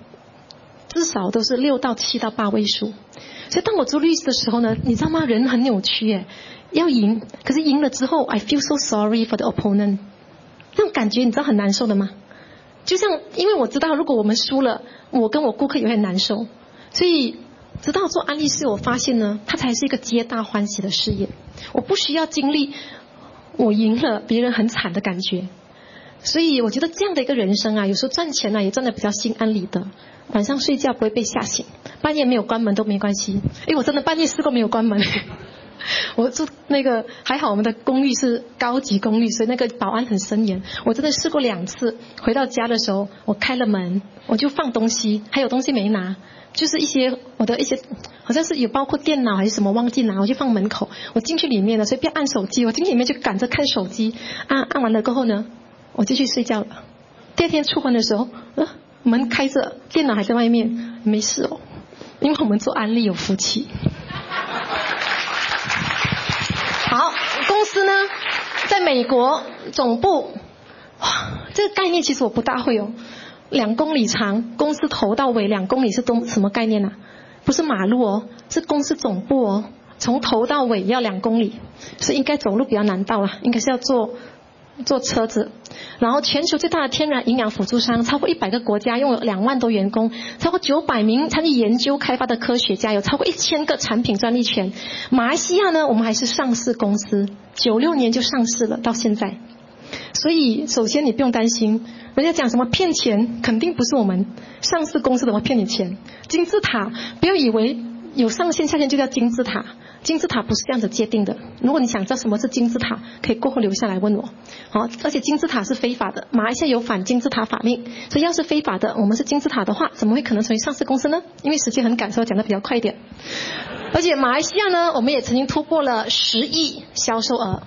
至少都是六到七到八位数，所以当我做律师的时候呢，你知道吗？人很扭曲耶，要赢，可是赢了之后，I feel so sorry for the opponent，那种感觉你知道很难受的吗？就像因为我知道，如果我们输了，我跟我顾客也会很难受，所以。直到做安利师，我发现呢，它才是一个皆大欢喜的事业。我不需要经历我赢了别人很惨的感觉，所以我觉得这样的一个人生啊，有时候赚钱呢也赚的比较心安理得，晚上睡觉不会被吓醒，半夜没有关门都没关系。哎，我真的半夜试过没有关门，我住那个还好，我们的公寓是高级公寓，所以那个保安很森严。我真的试过两次，回到家的时候我开了门，我就放东西，还有东西没拿。就是一些我的一些，好像是有包括电脑还是什么忘记拿，我就放门口。我进去里面了，所以不要按手机。我进去里面就赶着看手机，按按完了过后呢，我就去睡觉了。第二天出门的时候，呃，门开着，电脑还在外面，没事哦，因为我们做安利有福气。好，公司呢，在美国总部，哇，这个概念其实我不大会哦。两公里长，公司头到尾两公里是多什么概念呢？不是马路哦，是公司总部哦，从头到尾要两公里，是应该走路比较难到了，应该是要坐坐车子。然后全球最大的天然营养辅助商，超过一百个国家，拥有两万多员工，超过九百名参与研究开发的科学家，有超过一千个产品专利权。马来西亚呢，我们还是上市公司，九六年就上市了，到现在。所以首先你不用担心。人家讲什么骗钱，肯定不是我们上市公司怎么骗你钱。金字塔，不要以为有上限下限就叫金字塔，金字塔不是这样子界定的。如果你想知道什么是金字塔，可以过后留下来问我。好，而且金字塔是非法的，马来西亚有反金字塔法令，所以要是非法的，我们是金字塔的话，怎么会可能成为上市公司呢？因为时间很赶，所以讲的比较快一点。而且马来西亚呢，我们也曾经突破了十亿销售额，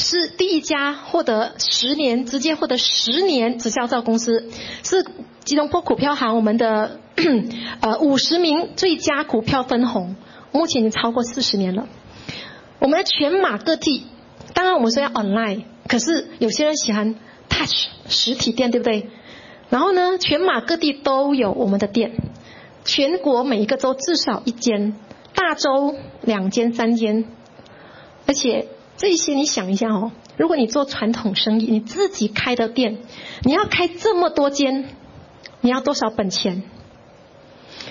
是第一家获得十年直接获得十年直销造公司，是吉隆坡股票行我们的 呃五十名最佳股票分红。目前已经超过四十年了。我们的全马各地，当然我们说要 online，可是有些人喜欢 touch 实体店，对不对？然后呢，全马各地都有我们的店，全国每一个州至少一间，大州两间、三间。而且这些你想一下哦，如果你做传统生意，你自己开的店，你要开这么多间，你要多少本钱？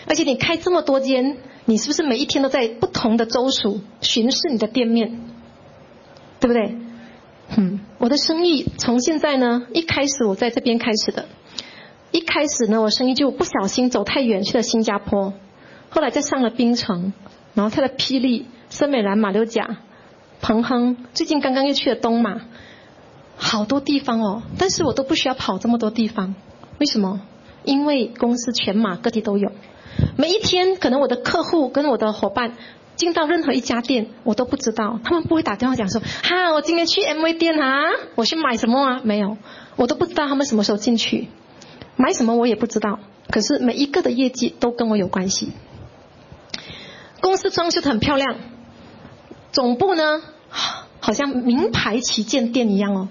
而且你开这么多间。你是不是每一天都在不同的州属巡视你的店面，对不对？嗯，我的生意从现在呢，一开始我在这边开始的，一开始呢，我生意就不小心走太远去了新加坡，后来再上了槟城，然后他的霹雳、森美兰、马六甲、彭亨，最近刚刚又去了东马，好多地方哦，但是我都不需要跑这么多地方，为什么？因为公司全马各地都有。每一天，可能我的客户跟我的伙伴进到任何一家店，我都不知道，他们不会打电话讲说：“哈，我今天去 MV 店啊，我去买什么啊？”没有，我都不知道他们什么时候进去，买什么我也不知道。可是每一个的业绩都跟我有关系。公司装修的很漂亮，总部呢好像名牌旗舰店一样哦。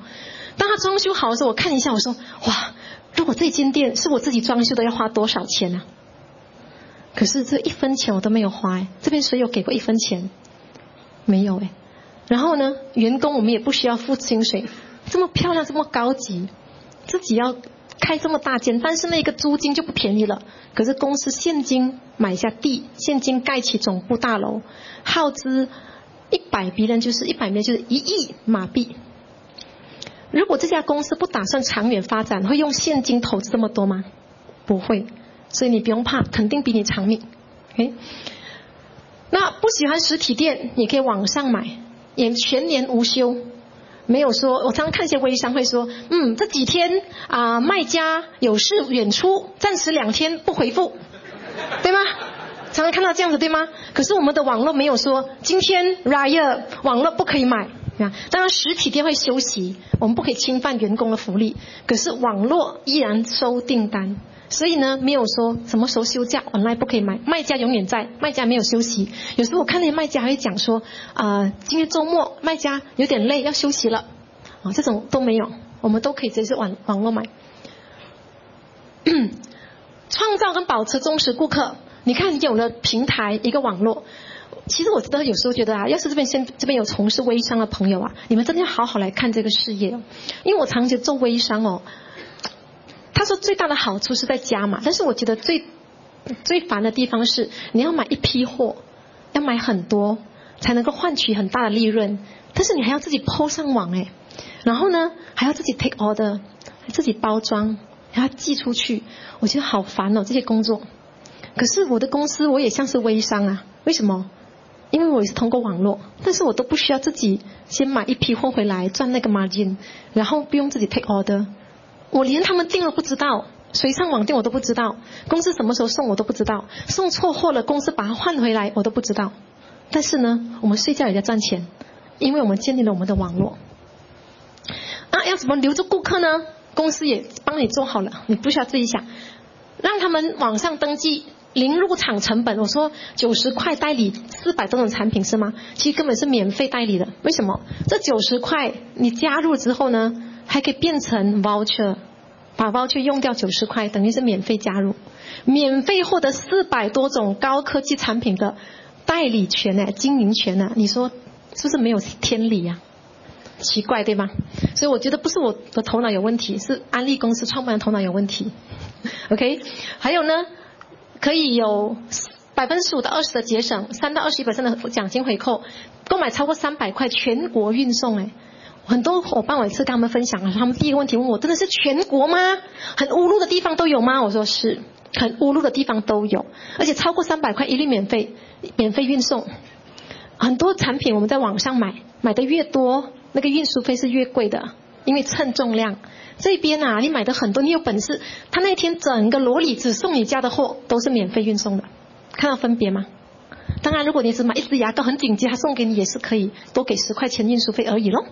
当他装修好的时候，我看一下，我说：“哇，如果这间店是我自己装修的，要花多少钱呢？”可是这一分钱我都没有花哎，这边谁有给过一分钱？没有哎。然后呢，员工我们也不需要付薪水，这么漂亮，这么高级，自己要开这么大间，但是那个租金就不便宜了。可是公司现金买下地，现金盖起总部大楼，耗资一百 B 呢，就是一百 B 就是一亿马币。如果这家公司不打算长远发展，会用现金投资这么多吗？不会。所以你不用怕，肯定比你长命。OK，那不喜欢实体店，你可以网上买，也全年无休，没有说。我常常看一些微商会说，嗯，这几天啊，卖家有事远出，暂时两天不回复，对吗？常常看到这样子，对吗？可是我们的网络没有说，今天 Raya 网络不可以买啊，当然实体店会休息，我们不可以侵犯员工的福利，可是网络依然收订单。所以呢，没有说什么时候休假网络不可以买，卖家永远在，卖家没有休息。有时候我看那些卖家还会讲说，啊，今天周末卖家有点累，要休息了，啊，这种都没有，我们都可以直接网网络买。创造跟保持忠实顾客，你看有了平台一个网络，其实我真的有时候觉得啊，要是这边先这边有从事微商的朋友啊，你们真的要好好来看这个事业哦，因为我长期做微商哦。他说最大的好处是在家嘛，但是我觉得最最烦的地方是你要买一批货，要买很多才能够换取很大的利润，但是你还要自己抛上网哎，然后呢还要自己 take order，自己包装，然后寄出去，我觉得好烦哦这些工作。可是我的公司我也像是微商啊，为什么？因为我也是通过网络，但是我都不需要自己先买一批货回来赚那个 margin，然后不用自己 take order。我连他们订了不知道，谁上网订我都不知道，公司什么时候送我都不知道，送错货了公司把它换回来我都不知道。但是呢，我们睡觉也在赚钱，因为我们建立了我们的网络。啊，要怎么留住顾客呢？公司也帮你做好了，你不需要自己想，让他们网上登记，零入场成本。我说九十块代理四百多种产品是吗？其实根本是免费代理的。为什么？这九十块你加入之后呢？还可以变成 voucher，把 voucher 用掉九十块，等于是免费加入，免费获得四百多种高科技产品的代理权呢，经营权呢？你说是不是没有天理呀？奇怪对吗？所以我觉得不是我的头脑有问题，是安利公司创办人头脑有问题。OK，还有呢，可以有百分之十五到二十的节省，三到二十一百分的奖金回扣，购买超过三百块全国运送哎。很多伙伴，我一次跟他们分享了，他们第一个问题问我：真的是全国吗？很污路的地方都有吗？我说是，很污路的地方都有，而且超过三百块一律免费，免费运送。很多产品我们在网上买，买的越多，那个运输费是越贵的，因为称重量。这边啊，你买的很多，你有本事，他那天整个罗里只送你家的货都是免费运送的，看到分别吗？当然，如果你只买一支牙膏很紧急，他送给你也是可以多给十块钱运输费而已喽。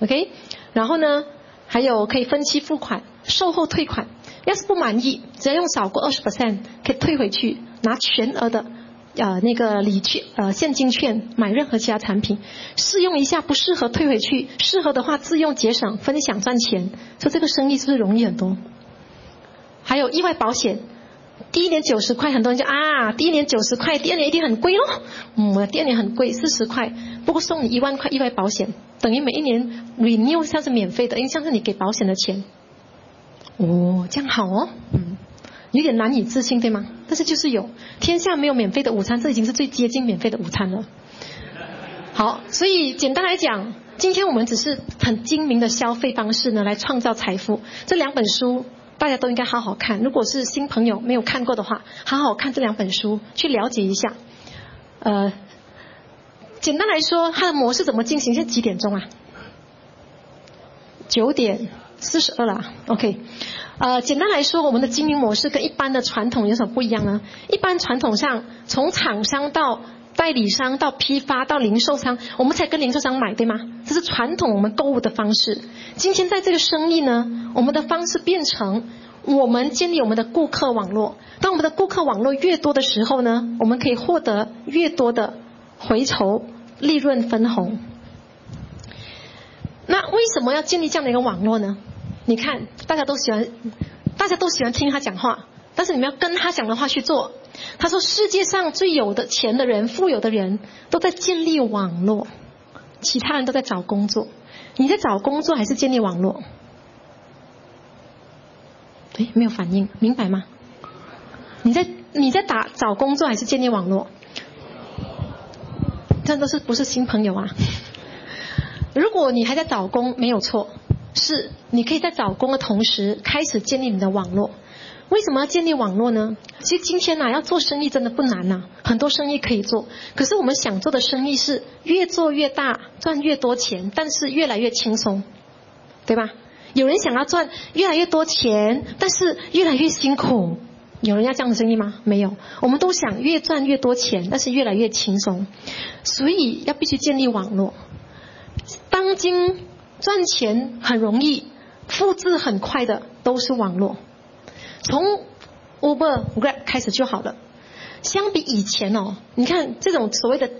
OK，然后呢，还有可以分期付款、售后退款，要是不满意，只要用少过二十 percent 可以退回去，拿全额的。呃，那个礼券呃现金券买任何其他产品，试用一下不适合退回去，适合的话自用节省分享赚钱，说这个生意是不是容易很多？还有意外保险，第一年九十块，很多人就啊，第一年九十块，第二年一定很贵哦。嗯，我第二年很贵，四十块，不过送你一万块意外保险，等于每一年 renew 像是免费的，因为像是你给保险的钱。哦，这样好哦，嗯。有点难以置信，对吗？但是就是有，天下没有免费的午餐，这已经是最接近免费的午餐了。好，所以简单来讲，今天我们只是很精明的消费方式呢，来创造财富。这两本书大家都应该好好看。如果是新朋友没有看过的话，好好看这两本书，去了解一下。呃，简单来说，它的模式怎么进行？现在几点钟啊？九点四十二了，OK。呃，简单来说，我们的经营模式跟一般的传统有什么不一样呢？一般传统上，从厂商到代理商到批发到零售商，我们才跟零售商买，对吗？这是传统我们购物的方式。今天在这个生意呢，我们的方式变成我们建立我们的顾客网络。当我们的顾客网络越多的时候呢，我们可以获得越多的回酬、利润分红。那为什么要建立这样的一个网络呢？你看，大家都喜欢，大家都喜欢听他讲话，但是你们要跟他讲的话去做。他说，世界上最有的钱的人、富有的人都在建立网络，其他人都在找工作。你在找工作还是建立网络？哎，没有反应，明白吗？你在你在打找工作还是建立网络？这都是不是新朋友啊？如果你还在找工，没有错。是，你可以在找工的同时开始建立你的网络。为什么要建立网络呢？其实今天呐，要做生意真的不难呐，很多生意可以做。可是我们想做的生意是越做越大，赚越多钱，但是越来越轻松，对吧？有人想要赚越来越多钱，但是越来越辛苦。有人要这样的生意吗？没有。我们都想越赚越多钱，但是越来越轻松。所以要必须建立网络。当今。赚钱很容易，复制很快的都是网络。从 Uber、Grab 开始就好了。相比以前哦，你看这种所谓的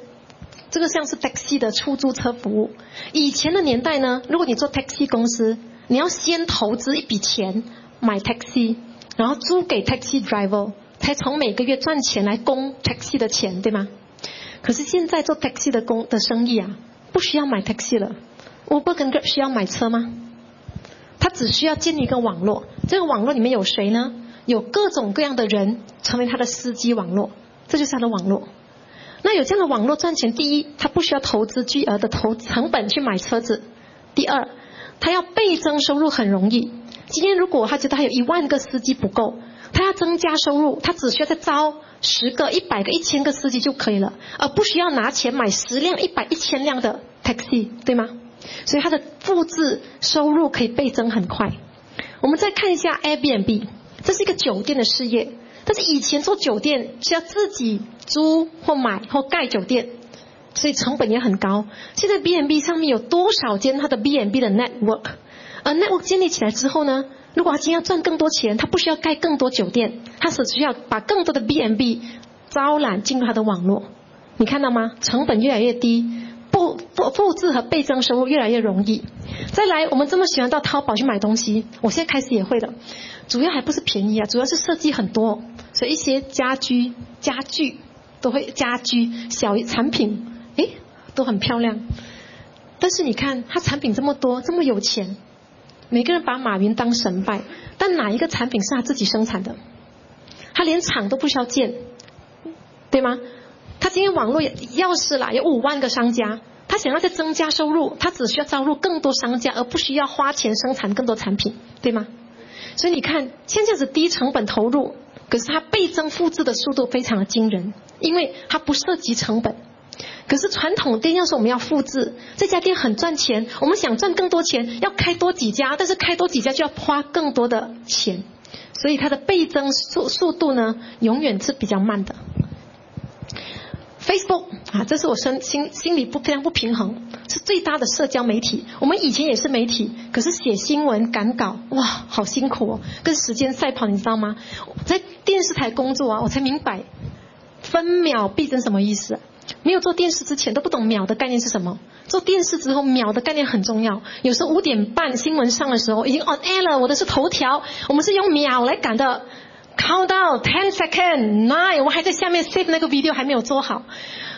这个像是 taxi 的出租车服务，以前的年代呢，如果你做 taxi 公司，你要先投资一笔钱买 taxi，然后租给 taxi driver，才从每个月赚钱来供 taxi 的钱，对吗？可是现在做 taxi 的工的生意啊，不需要买 taxi 了。Uber 跟 Grab 需要买车吗？他只需要建立一个网络，这个网络里面有谁呢？有各种各样的人成为他的司机网络，这就是他的网络。那有这样的网络赚钱，第一，他不需要投资巨额的投成本去买车子；第二，他要倍增收入很容易。今天如果他觉得他有一万个司机不够，他要增加收入，他只需要再招十个、一百个、一千个司机就可以了，而不需要拿钱买十辆、一百、一千辆的 taxi，对吗？所以它的复制收入可以倍增很快。我们再看一下 Airbnb，这是一个酒店的事业，但是以前做酒店是要自己租或买或盖酒店，所以成本也很高。现在 B&B 上面有多少间它的 B&B 的 network？而 network 建立起来之后呢，如果他今天要赚更多钱，他不需要盖更多酒店，他只需要把更多的 B&B 招揽进入他的网络。你看到吗？成本越来越低。复复复制和倍增收入越来越容易。再来，我们这么喜欢到淘宝去买东西，我现在开始也会了。主要还不是便宜啊，主要是设计很多，所以一些家居家具都会家居小产品，诶，都很漂亮。但是你看，他产品这么多，这么有钱，每个人把马云当神拜，但哪一个产品是他自己生产的？他连厂都不需要建，对吗？他今天网络要是啦，有五万个商家，他想要再增加收入，他只需要招入更多商家，而不需要花钱生产更多产品，对吗？所以你看，现在是低成本投入，可是它倍增复制的速度非常的惊人，因为它不涉及成本。可是传统店要说我们要复制，这家店很赚钱，我们想赚更多钱，要开多几家，但是开多几家就要花更多的钱，所以它的倍增速速度呢，永远是比较慢的。Facebook 啊，这是我身心心里不非常不平衡，是最大的社交媒体。我们以前也是媒体，可是写新闻赶稿，哇，好辛苦哦，跟时间赛跑，你知道吗？在电视台工作啊，我才明白分秒必争什么意思。没有做电视之前都不懂秒的概念是什么，做电视之后秒的概念很重要。有时候五点半新闻上的时候已经 on air 了，我的是头条，我们是用秒来赶的。Count 到 ten second nine，我还在下面 save 那个 video 还没有做好。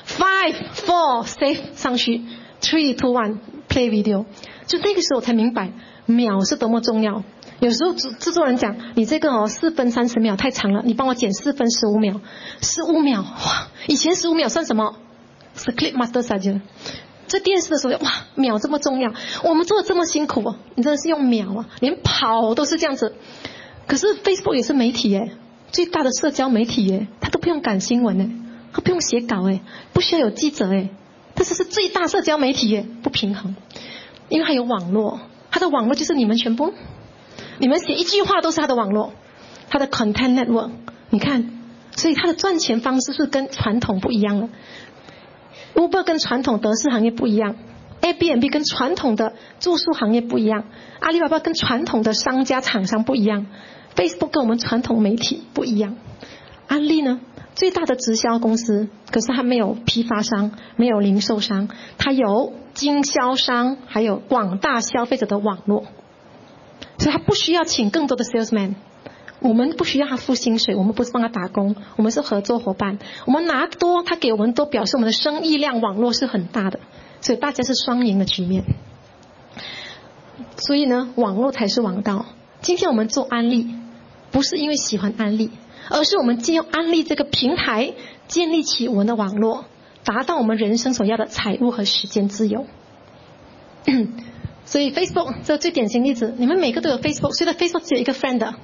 Five four save 上去，three two one play video，就那个时候我才明白秒是多么重要。有时候制制作人讲，你这个哦四分三十秒太长了，你帮我减四分十五秒，十五秒哇，以前十五秒算什么？是 clip master 啥的。这电视的时候哇，秒这么重要，我们做的这么辛苦哦，你真的是用秒啊，连跑都是这样子。可是 Facebook 也是媒体耶，最大的社交媒体耶，它都不用赶新闻呢，它不用写稿哎，不需要有记者哎，但是是最大社交媒体耶，不平衡，因为它有网络，它的网络就是你们全部，你们写一句话都是它的网络，它的 content network，你看，所以它的赚钱方式是跟传统不一样了，Uber 跟传统德式行业不一样，Airbnb 跟传统的住宿行业不一样，阿里巴巴跟传统的商家厂商不一样。Facebook 跟我们传统媒体不一样，安利呢最大的直销公司，可是它没有批发商，没有零售商，它有经销商，还有广大消费者的网络，所以它不需要请更多的 salesman，我们不需要他付薪水，我们不是帮他打工，我们是合作伙伴，我们拿多，他给我们多，表示我们的生意量网络是很大的，所以大家是双赢的局面，所以呢，网络才是王道。今天我们做安利。不是因为喜欢安利，而是我们借用安利这个平台建立起我们的网络，达到我们人生所要的财务和时间自由。所以 Facebook 这最典型例子，你们每个都有 Facebook，虽然 Facebook 只有一个 friend，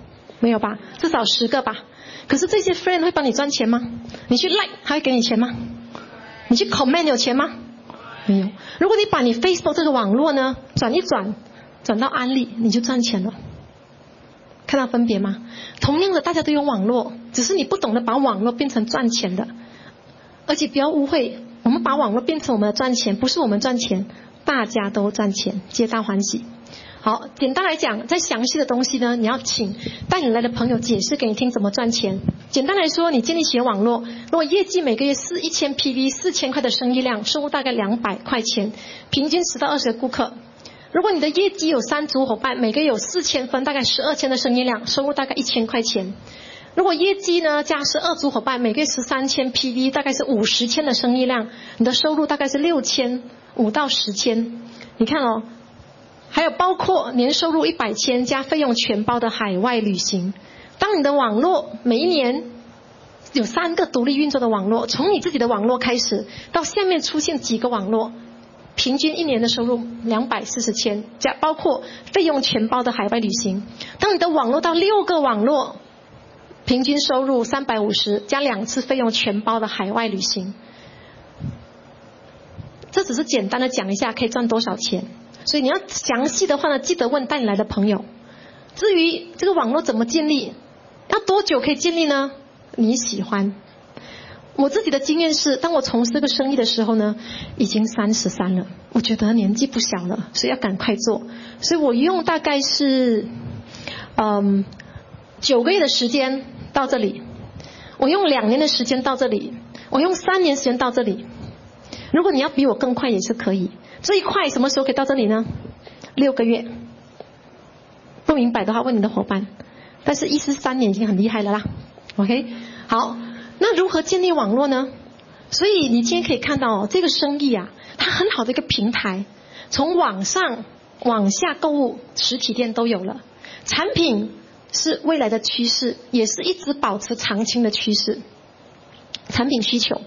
没有吧？至少十个吧。可是这些 friend 会帮你赚钱吗？你去 like 他会给你钱吗？你去 comment 有钱吗？没有。如果你把你 Facebook 这个网络呢转一转，转到安利，你就赚钱了。看到分别吗？同样的，大家都有网络，只是你不懂得把网络变成赚钱的。而且不要误会，我们把网络变成我们的赚钱，不是我们赚钱，大家都赚钱，皆大欢喜。好，简单来讲，再详细的东西呢，你要请带你来的朋友解释给你听怎么赚钱。简单来说，你建立起网络，如果业绩每个月是一千 PV，四千块的生意量，收入大概两百块钱，平均十到二十个顾客。如果你的业绩有三组伙伴，每个月有四千分，大概十二千的生意量，收入大概一千块钱。如果业绩呢加十二组伙伴，每个月十三千 PV，大概是五十千的生意量，你的收入大概是六千五到十千。你看哦，还有包括年收入一百千加费用全包的海外旅行。当你的网络每一年有三个独立运作的网络，从你自己的网络开始，到下面出现几个网络。平均一年的收入两百四十千，加包括费用全包的海外旅行。当你的网络到六个网络，平均收入三百五十，加两次费用全包的海外旅行。这只是简单的讲一下可以赚多少钱，所以你要详细的话呢，记得问带你来的朋友。至于这个网络怎么建立，要多久可以建立呢？你喜欢。我自己的经验是，当我从事这个生意的时候呢，已经三十三了，我觉得年纪不小了，所以要赶快做。所以我用大概是，嗯，九个月的时间到这里，我用两年的时间到这里，我用三年时间到这里。如果你要比我更快也是可以。最快什么时候可以到这里呢？六个月。不明白的话问你的伙伴。但是一十三年已经很厉害了啦。OK，好。那如何建立网络呢？所以你今天可以看到哦这个生意啊，它很好的一个平台，从网上往下购物，实体店都有了。产品是未来的趋势，也是一直保持长青的趋势。产品需求，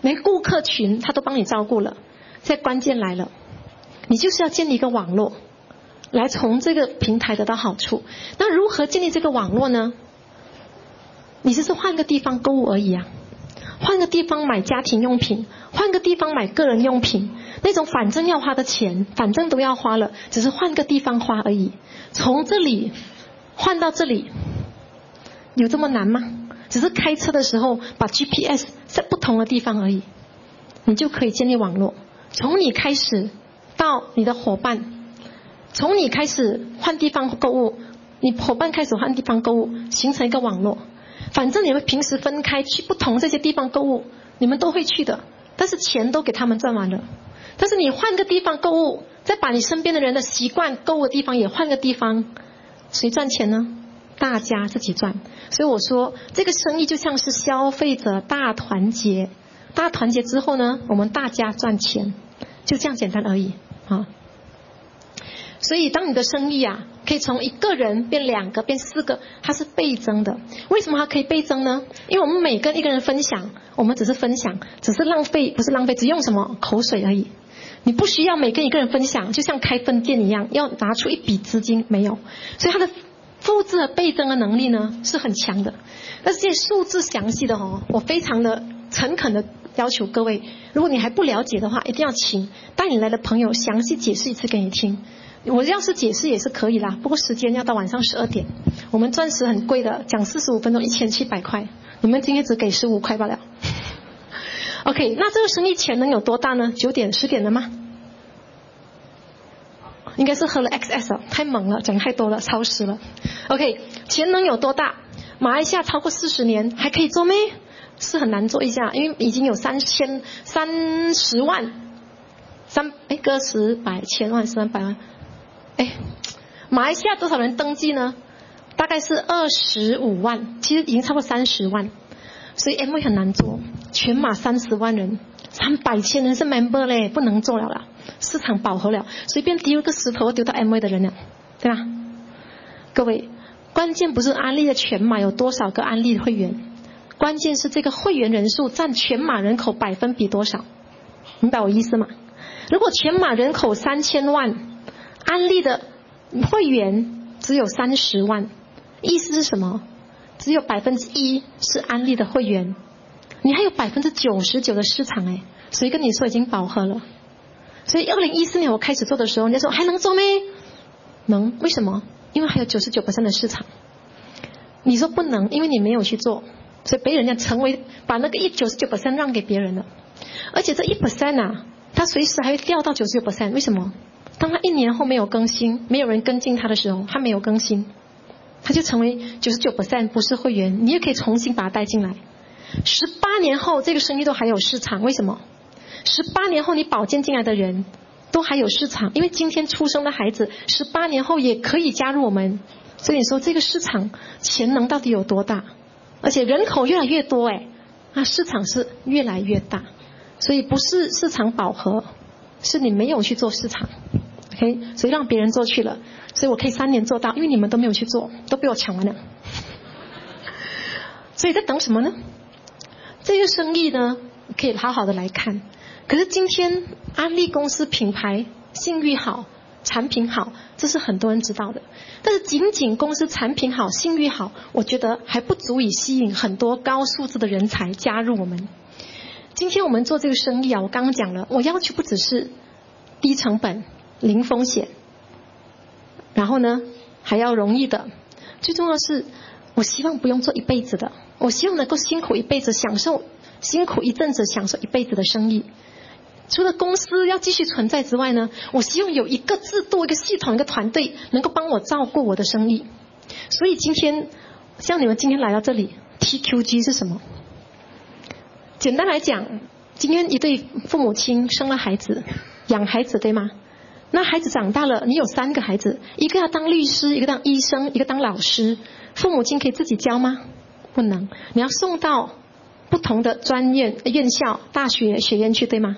连顾客群他都帮你照顾了。现在关键来了，你就是要建立一个网络，来从这个平台得到好处。那如何建立这个网络呢？你只是换个地方购物而已啊，换个地方买家庭用品，换换个地方买个人用品，那种反正要花的钱，反正都要花了，只是换个地方花而已。从这里换到这里，有这么难吗？只是开车的时候把 GPS 在不同的地方而已，你就可以建立网络。从你开始到你的伙伴，从你开始换地方购物，你伙伴开始换地方购物，形成一个网络。反正你们平时分开去不同这些地方购物，你们都会去的，但是钱都给他们赚完了。但是你换个地方购物，再把你身边的人的习惯购物的地方也换个地方，谁赚钱呢？大家自己赚。所以我说，这个生意就像是消费者大团结，大团结之后呢，我们大家赚钱，就这样简单而已啊。所以，当你的生意啊，可以从一个人变两个，变四个，它是倍增的。为什么它可以倍增呢？因为我们每跟一个人分享，我们只是分享，只是浪费，不是浪费，只用什么口水而已。你不需要每跟一个人分享，就像开分店一样，要拿出一笔资金，没有。所以它的复制和倍增的能力呢是很强的。那这些数字详细的哦，我非常的诚恳的要求各位，如果你还不了解的话，一定要请带你来的朋友详细解释一次给你听。我要是解释也是可以啦，不过时间要到晚上十二点。我们钻石很贵的，讲四十五分钟一千七百块，你们今天只给十五块罢了。OK，那这个生意钱能有多大呢？九点十点了吗？应该是喝了 XS，太猛了，讲太多了，超时了。OK，钱能有多大？马来西亚超过四十年还可以做咩？是很难做一下，因为已经有三千三十万，三哎个十百千万三百万。哎，马来西亚多少人登记呢？大概是二十五万，其实已经超过三十万，所以 M V 很难做。全马三十万人，三百千人是 member 嘞，不能做了啦，市场饱和了，随便丢一个石头丢到 M V 的人了，对吧？各位，关键不是安利的全马有多少个安利会员，关键是这个会员人数占全马人口百分比多少，明白我意思吗？如果全马人口三千万。安利的会员只有三十万，意思是什么？只有百分之一是安利的会员，你还有百分之九十九的市场哎，谁跟你说已经饱和了？所以二零一四年我开始做的时候，人家说还能做没？能？为什么？因为还有九十九的市场。你说不能，因为你没有去做，所以被人家成为把那个一九十九让给别人了，而且这一 percent 啊，它随时还会掉到九十九%为什么？当他一年后没有更新，没有人跟进他的时候，他没有更新，他就成为九十九 percent 不是会员，你也可以重新把他带进来。十八年后这个生意都还有市场，为什么？十八年后你保荐进来的人都还有市场，因为今天出生的孩子十八年后也可以加入我们，所以你说这个市场潜能到底有多大？而且人口越来越多，哎，啊市场是越来越大，所以不是市场饱和，是你没有去做市场。OK，所以让别人做去了，所以我可以三年做到，因为你们都没有去做，都被我抢完了。所以在等什么呢？这个生意呢，可以好好的来看。可是今天安利公司品牌信誉好，产品好，这是很多人知道的。但是仅仅公司产品好、信誉好，我觉得还不足以吸引很多高素质的人才加入我们。今天我们做这个生意啊，我刚刚讲了，我要求不只是低成本。零风险，然后呢，还要容易的。最重要是，我希望不用做一辈子的，我希望能够辛苦一辈子，享受辛苦一阵子，享受一辈子的生意。除了公司要继续存在之外呢，我希望有一个制度、一个系统、一个团队，能够帮我照顾我的生意。所以今天，像你们今天来到这里，TQG 是什么？简单来讲，今天一对父母亲生了孩子，养孩子，对吗？那孩子长大了，你有三个孩子，一个要当律师，一个当医生，一个当老师。父母亲可以自己教吗？不能，你要送到不同的专业院校、大学学院去，对吗？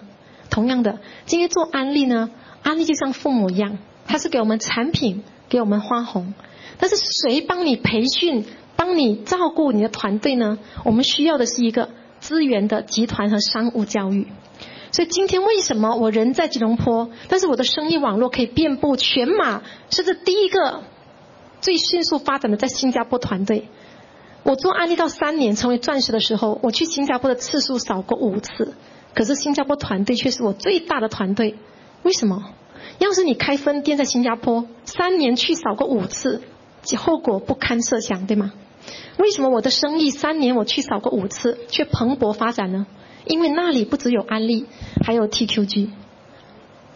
同样的，今天做安利呢，安利就像父母一样，他是给我们产品，给我们花红。但是谁帮你培训、帮你照顾你的团队呢？我们需要的是一个资源的集团和商务教育。所以今天为什么我人在吉隆坡，但是我的生意网络可以遍布全马，甚至第一个最迅速发展的在新加坡团队？我做安利到三年成为钻石的时候，我去新加坡的次数少过五次，可是新加坡团队却是我最大的团队。为什么？要是你开分店在新加坡，三年去少过五次，后果不堪设想，对吗？为什么我的生意三年我去少过五次，却蓬勃发展呢？因为那里不只有安利，还有 TQG。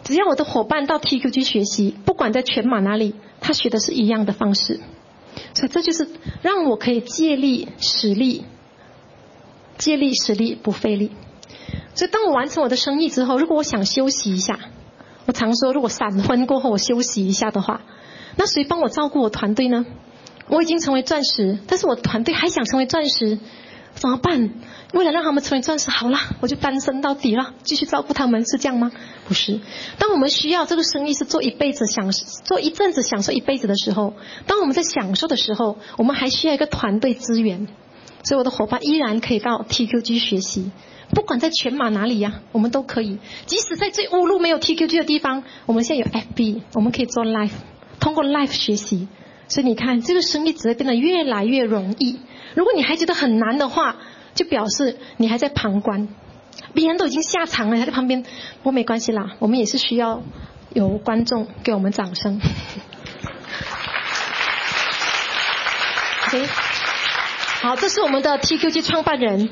只要我的伙伴到 TQG 学习，不管在全马哪里，他学的是一样的方式。所以这就是让我可以借力使力，借力使力不费力。所以当我完成我的生意之后，如果我想休息一下，我常说，如果闪婚过后我休息一下的话，那谁帮我照顾我团队呢？我已经成为钻石，但是我团队还想成为钻石，怎么办？为了让他们成为钻石，好了，我就单身到底了，继续照顾他们，是这样吗？不是。当我们需要这个生意是做一辈子享做一阵子享受一辈子的时候，当我们在享受的时候，我们还需要一个团队资源。所以我的伙伴依然可以到 TQG 学习，不管在全马哪里呀，我们都可以。即使在最误路没有 TQG 的地方，我们现在有 FB，我们可以做 Live，通过 Live 学习。所以你看，这个生意只会变得越来越容易。如果你还觉得很难的话，就表示你还在旁观。别人都已经下场了，还在旁边，不过没关系啦，我们也是需要有观众给我们掌声。好，这是我们的 TQG 创办人。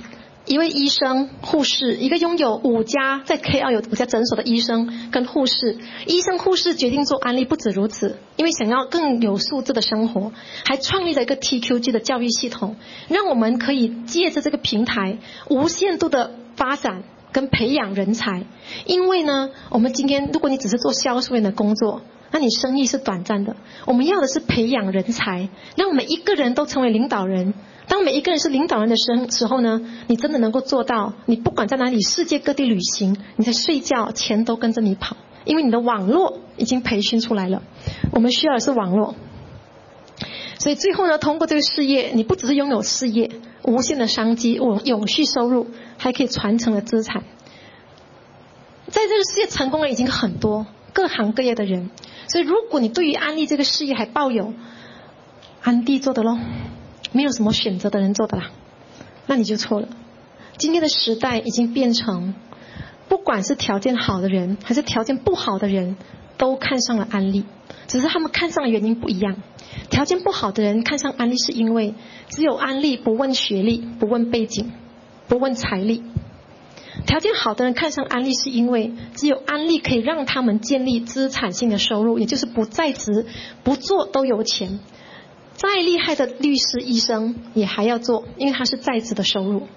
一位医生、护士，一个拥有五家在 KL 有五家诊所的医生跟护士，医生、护士决定做安利，不止如此，因为想要更有素质的生活，还创立了一个 TQG 的教育系统，让我们可以借着这个平台无限度的发展跟培养人才。因为呢，我们今天如果你只是做销售员的工作，那你生意是短暂的。我们要的是培养人才，让每一个人都成为领导人。当每一个人是领导人的时时候呢，你真的能够做到，你不管在哪里，世界各地旅行，你在睡觉，钱都跟着你跑，因为你的网络已经培训出来了。我们需要的是网络，所以最后呢，通过这个事业，你不只是拥有事业、无限的商机、我永续收入，还可以传承的资产。在这个世界成功的已经很多，各行各业的人。所以如果你对于安利这个事业还抱有安迪做的喽。没有什么选择的人做的啦，那你就错了。今天的时代已经变成，不管是条件好的人还是条件不好的人，都看上了安利，只是他们看上的原因不一样。条件不好的人看上安利，是因为只有安利不问学历、不问背景、不问财力；条件好的人看上安利，是因为只有安利可以让他们建立资产性的收入，也就是不在职、不做都有钱。再厉害的律师、医生也还要做，因为他是在职的收入。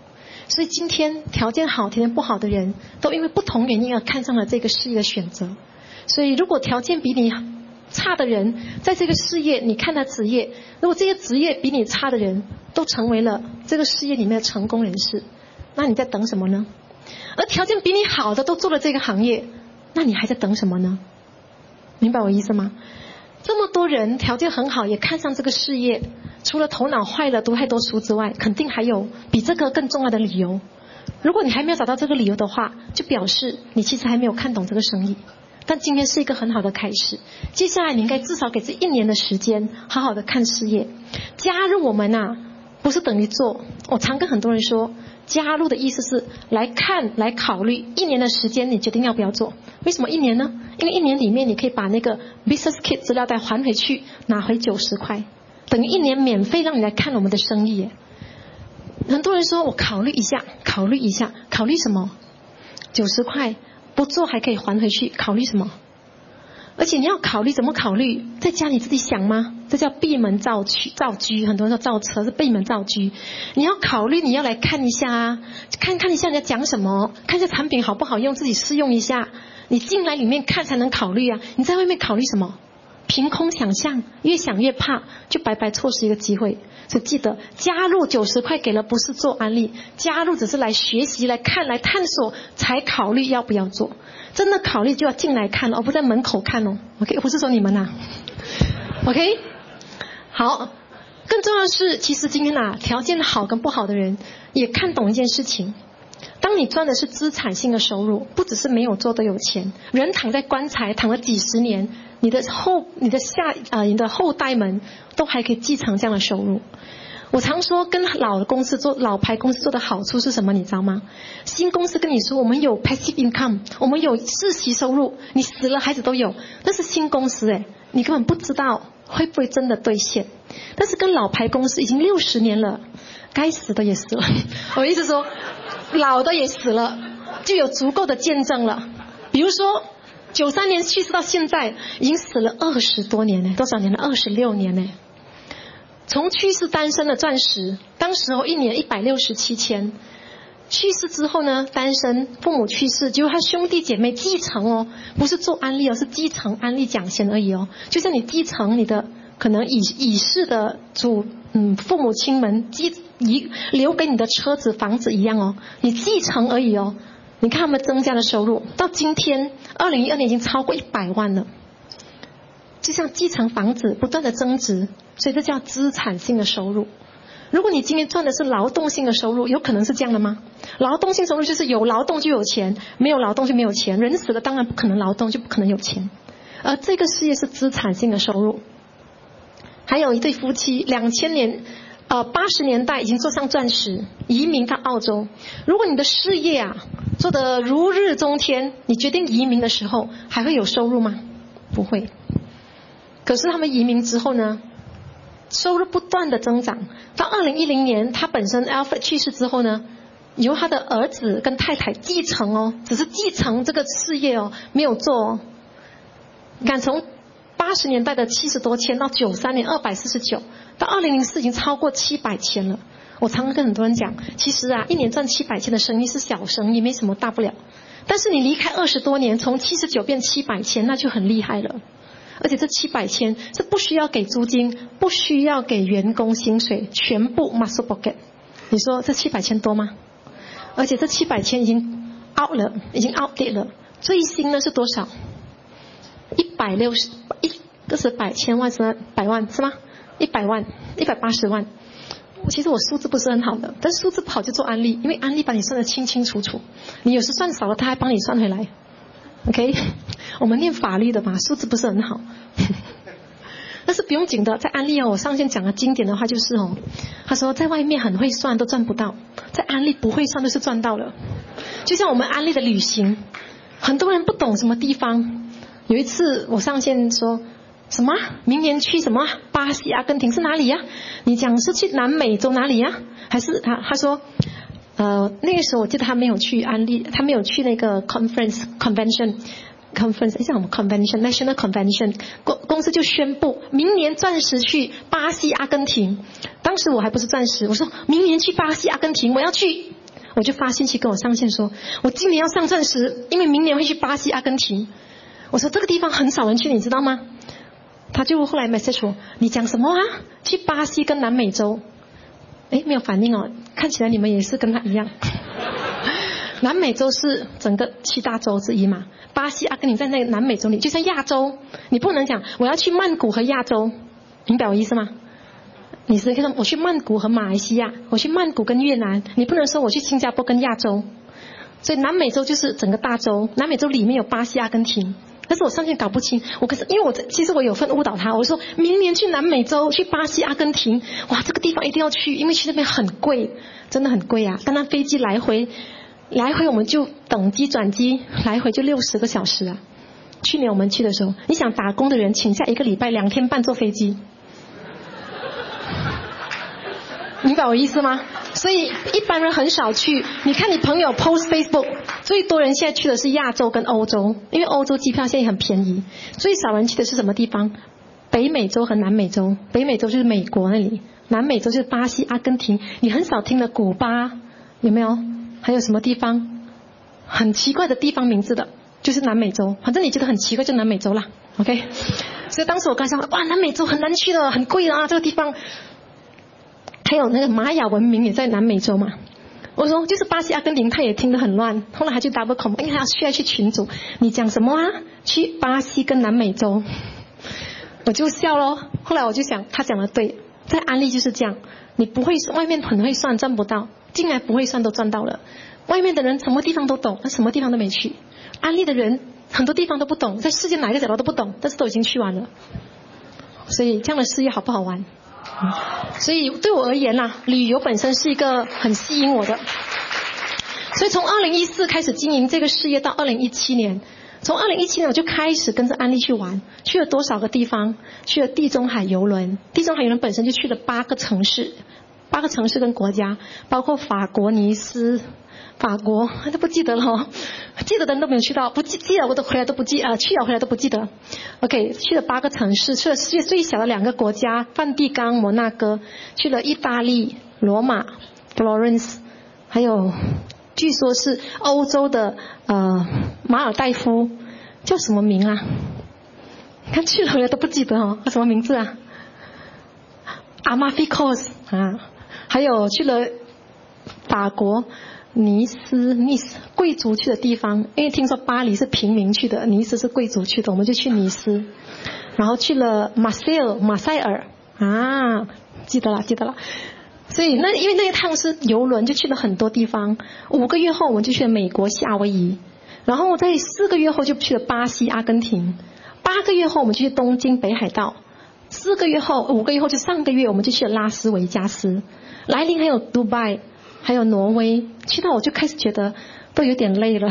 所以今天条件好、条件不好的人都因为不同原因而看上了这个事业的选择。所以如果条件比你差的人在这个事业，你看他职业，如果这些职业比你差的人都成为了这个事业里面的成功人士，那你在等什么呢？而条件比你好的都做了这个行业，那你还在等什么呢？明白我意思吗？这么多人条件很好，也看上这个事业，除了头脑坏了读太多书之外，肯定还有比这个更重要的理由。如果你还没有找到这个理由的话，就表示你其实还没有看懂这个生意。但今天是一个很好的开始，接下来你应该至少给这一年的时间，好好的看事业，加入我们呐，不是等于做。我常跟很多人说。加入的意思是来看、来考虑一年的时间，你决定要不要做？为什么一年呢？因为一年里面你可以把那个 business kit 资料袋还回去，拿回九十块，等于一年免费让你来看我们的生意。很多人说我考虑一下，考虑一下，考虑什么？九十块不做还可以还回去，考虑什么？而且你要考虑怎么考虑，在家你自己想吗？这叫闭门造车，造车。很多人说造车是闭门造车。你要考虑，你要来看一下啊，看看一下人家讲什么，看一下产品好不好用，自己试用一下。你进来里面看才能考虑啊。你在外面考虑什么？凭空想象，越想越怕，就白白错失一个机会。所以记得加入九十块给了，不是做安利，加入只是来学习、来看、来探索，才考虑要不要做。真的考虑就要进来看，而不在门口看哦。OK，不是说你们呐。OK，好。更重要的是，其实今天呐，条件好跟不好的人也看懂一件事情：当你赚的是资产性的收入，不只是没有做的有钱，人躺在棺材躺了几十年，你的后、你的下啊、你的后代们都还可以继承这样的收入。我常说跟老的公司做老牌公司做的好处是什么？你知道吗？新公司跟你说我们有 passive income，我们有世袭收入，你死了孩子都有。但是新公司哎，你根本不知道会不会真的兑现。但是跟老牌公司已经六十年了，该死的也死了。我意思说，老的也死了，就有足够的见证了。比如说，九三年去世到现在，已经死了二十多年呢，多少年了？二十六年呢。从去世单身的钻石，当时候一年一百六十七千，去世之后呢，单身父母去世，结果他兄弟姐妹继承哦，不是做安利哦，是继承安利奖钱而已哦，就像你继承你的可能已已逝的祖嗯父母亲们继遗留给你的车子房子一样哦，你继承而已哦，你看他们增加的收入，到今天二零一二年已经超过一百万了。就像继承房子不断的增值，所以这叫资产性的收入。如果你今天赚的是劳动性的收入，有可能是这样的吗？劳动性收入就是有劳动就有钱，没有劳动就没有钱。人死了当然不可能劳动，就不可能有钱。而这个事业是资产性的收入。还有一对夫妻，两千年，呃八十年代已经做上钻石，移民到澳洲。如果你的事业啊做得如日中天，你决定移民的时候，还会有收入吗？不会。可是他们移民之后呢，收入不断的增长。到二零一零年，他本身 Alfred 去世之后呢，由他的儿子跟太太继承哦，只是继承这个事业哦，没有做。哦。敢，从八十年代的七十多千到九三年二百四十九，到二零零四已经超过七百千了。我常常跟很多人讲，其实啊，一年赚七百千的生意是小生意，没什么大不了。但是你离开二十多年，从七十九变七百千，那就很厉害了。而且这七百千是不需要给租金，不需要给员工薪水，全部 must pocket。你说这七百千多吗？而且这七百千已经 out 了，已经 out date 了。最新的是多少？一百六十一，这是百千万是百万是吗？一百万，一百八十万。其实我数字不是很好的，但数字不好就做安利，因为安利把你算得清清楚楚。你有时算少了，他还帮你算回来。OK，我们念法律的嘛，数字不是很好，但是不用紧的。在安利哦，我上线讲的经典的话就是哦，他说在外面很会算都赚不到，在安利不会算都是赚到了。就像我们安利的旅行，很多人不懂什么地方。有一次我上线说什么明年去什么巴西、阿根廷是哪里呀？你讲是去南美洲哪里呀？还是他他说？呃，那个时候我记得他没有去安利，他没有去那个 conference convention conference，哎，叫什么 convention national convention，公公司就宣布明年钻石去巴西、阿根廷。当时我还不是钻石，我说明年去巴西、阿根廷，我要去，我就发信息跟我上线说，我今年要上钻石，因为明年会去巴西、阿根廷。我说这个地方很少人去，你知道吗？他就后来 message 我，你讲什么啊？去巴西跟南美洲？哎，没有反应哦，看起来你们也是跟他一样。南美洲是整个七大洲之一嘛？巴西、阿根廷在那个南美洲里，就像亚洲，你不能讲我要去曼谷和亚洲，明白我意思吗？你是看我去曼谷和马来西亚，我去曼谷跟越南，你不能说我去新加坡跟亚洲。所以南美洲就是整个大洲，南美洲里面有巴西、阿根廷。但是我上线搞不清，我可是因为我其实我有份误导他，我说明年去南美洲，去巴西、阿根廷，哇，这个地方一定要去，因为去那边很贵，真的很贵啊！刚刚飞机来回，来回我们就等机转机，来回就六十个小时啊。去年我们去的时候，你想打工的人请假一个礼拜两天半坐飞机，明白我意思吗？所以一般人很少去。你看你朋友 post Facebook，最多人现在去的是亚洲跟欧洲，因为欧洲机票现在很便宜。最少人去的是什么地方？北美洲和南美洲。北美洲就是美国那里，南美洲就是巴西、阿根廷。你很少听的古巴，有没有？还有什么地方？很奇怪的地方名字的，就是南美洲。反正你觉得很奇怪，就南美洲啦。OK。所以当时我刚想，哇，南美洲很难去的，很贵的啊，这个地方。还有那个玛雅文明也在南美洲嘛？我说就是巴西、阿根廷，他也听得很乱。后来他就 double c o m 因为他需要去群组，你讲什么啊？去巴西跟南美洲，我就笑咯。后来我就想，他讲的对，在安利就是这样，你不会外面很会算赚不到，进来不会算都赚到了。外面的人什么地方都懂，他什么地方都没去。安利的人很多地方都不懂，在世界哪个角落都不懂，但是都已经去完了。所以这样的事业好不好玩？所以对我而言呐，旅游本身是一个很吸引我的。所以从二零一四开始经营这个事业到二零一七年，从二零一七年我就开始跟着安利去玩，去了多少个地方？去了地中海游轮，地中海游轮本身就去了八个城市，八个城市跟国家，包括法国尼斯。法国都不记得了，记得的人都没有去到，不记记得我都回来都不记啊，去了回来都不记得。OK，去了八个城市，去了世界最小的两个国家，梵蒂冈、摩纳哥，去了意大利罗马 Florence，还有据说是欧洲的呃马尔代夫，叫什么名啊？看去了回来都不记得哦，叫什么名字啊？阿马菲科斯啊，还有去了法国。尼斯，尼斯贵族去的地方，因为听说巴黎是平民去的，尼斯是贵族去的，我们就去尼斯，然后去了马赛尔，马赛尔啊，记得了，记得了。所以那因为那一趟是游轮，就去了很多地方。五个月后我们就去了美国夏威夷，然后在四个月后就去了巴西、阿根廷。八个月后我们就去东京北海道，四个月后五个月后就上个月我们就去了拉斯维加斯，来临还有迪拜。还有挪威，去到我就开始觉得都有点累了，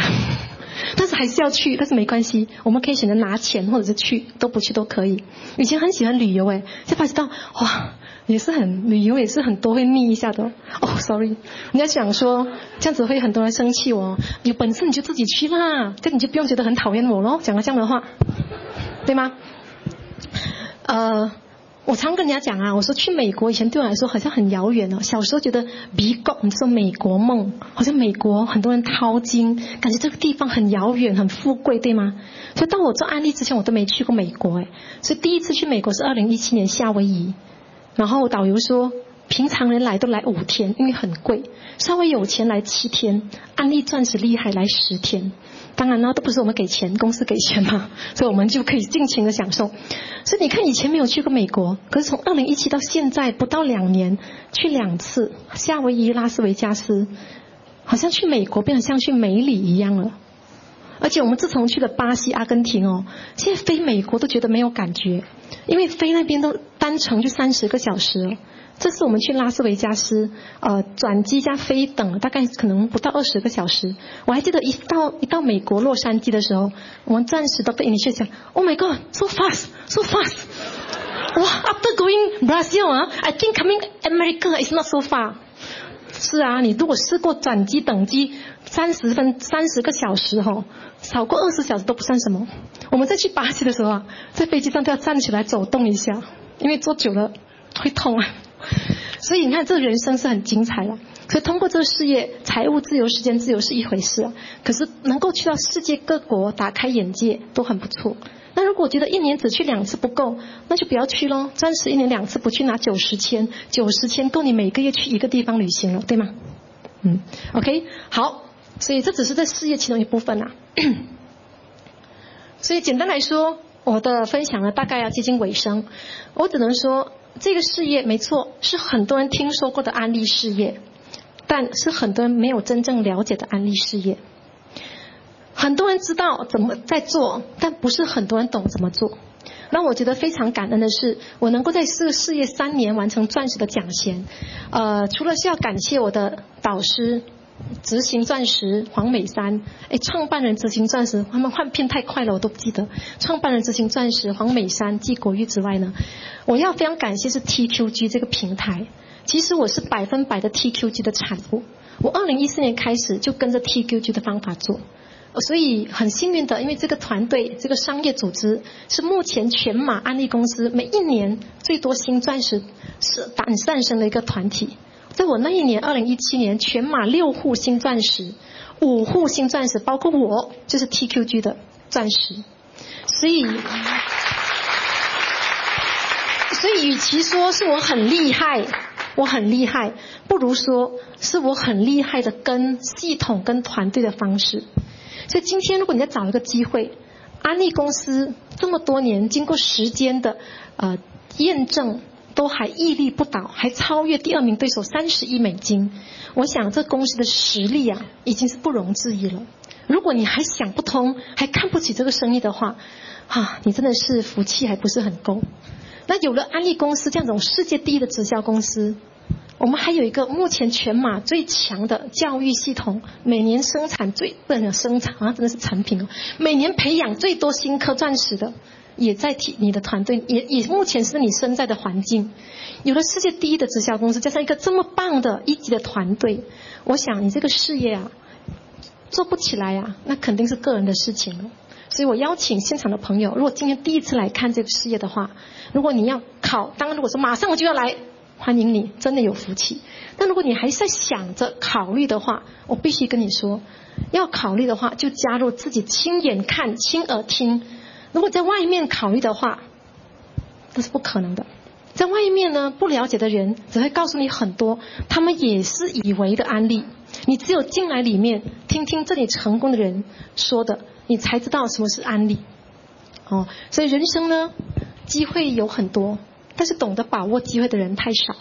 但是还是要去，但是没关系，我们可以选择拿钱或者是去，都不去都可以。以前很喜欢旅游哎，就发觉到哇，也是很旅游也是很多会腻一下的。哦，sorry，人家想说这样子会很多人生气哦，有本事你就自己去啦，这你就不用觉得很讨厌我喽，讲了这样的话，对吗？呃。我常跟人家讲啊，我说去美国以前对我来说好像很遥远哦。小时候觉得美国，你说美国梦，好像美国很多人淘金，感觉这个地方很遥远、很富贵，对吗？所以当我做安利之前，我都没去过美国哎。所以第一次去美国是二零一七年夏威夷，然后导游说平常人来都来五天，因为很贵，稍微有钱来七天，安利钻石厉害来十天。当然呢，都不是我们给钱，公司给钱嘛，所以我们就可以尽情的享受。所以你看，以前没有去过美国，可是从二零一七到现在不到两年，去两次夏威夷、拉斯维加斯，好像去美国变得像去美里一样了。而且我们自从去了巴西、阿根廷哦，现在飞美国都觉得没有感觉，因为飞那边都单程就三十个小时。这次我们去拉斯维加斯，呃，转机加飞等大概可能不到二十个小时。我还记得一到一到美国洛杉矶的时候，我们暂时都被你去想，Oh my God, so fast, so fast！哇，After going Brazil 啊，I think coming America is not so far。是啊，你如果试过转机等机三十分三十个小时哈，少过二十小时都不算什么。我们再去巴西的时候啊，在飞机上都要站起来走动一下，因为坐久了会痛啊。所以你看，这人生是很精彩的。所以通过这个事业，财务自由、时间自由是一回事啊。可是能够去到世界各国，打开眼界都很不错。那如果觉得一年只去两次不够，那就不要去喽。暂时一年两次不去，拿九十千，九十千够你每个月去一个地方旅行了，对吗？嗯，OK，好。所以这只是在事业其中一部分呐。所以简单来说，我的分享呢，大概要接近尾声。我只能说。这个事业没错，是很多人听说过的安利事业，但是很多人没有真正了解的安利事业。很多人知道怎么在做，但不是很多人懂怎么做。那我觉得非常感恩的是，我能够在这个事业三年完成钻石的奖衔。呃，除了是要感谢我的导师。执行钻石黄美山，哎，创办人执行钻石，他们换片太快了，我都不记得。创办人执行钻石黄美山、继国玉之外呢，我要非常感谢是 TQG 这个平台。其实我是百分百的 TQG 的产物，我二零一四年开始就跟着 TQG 的方法做，所以很幸运的，因为这个团队、这个商业组织是目前全马安利公司每一年最多新钻石是诞诞生的一个团体。在我那一年，二零一七年，全马六户新钻石，五户新钻石，包括我就是 TQG 的钻石，所以，所以与其说是我很厉害，我很厉害，不如说是我很厉害的跟系统跟团队的方式。所以今天如果你再找一个机会，安利公司这么多年经过时间的呃验证。都还屹立不倒，还超越第二名对手三十亿美金。我想这公司的实力啊，已经是不容置疑了。如果你还想不通，还看不起这个生意的话，啊，你真的是福气还不是很够。那有了安利公司这样种世界第一的直销公司，我们还有一个目前全马最强的教育系统，每年生产最不能生产啊，真的是产品哦，每年培养最多新科钻石的，也在提你的团队，也也目前是你身在的环境。有了世界第一的直销公司，加上一个这么棒的一级的团队，我想你这个事业啊，做不起来呀，那肯定是个人的事情了。所以我邀请现场的朋友，如果今天第一次来看这个事业的话，如果你要考，当然如果说马上我就要来，欢迎你，真的有福气。但如果你还是在想着考虑的话，我必须跟你说，要考虑的话就加入自己亲眼看、亲耳听。如果在外面考虑的话，那是不可能的。在外面呢，不了解的人只会告诉你很多，他们也是以为的案例。你只有进来里面听听这里成功的人说的。你才知道什么是安利，哦，所以人生呢，机会有很多，但是懂得把握机会的人太少。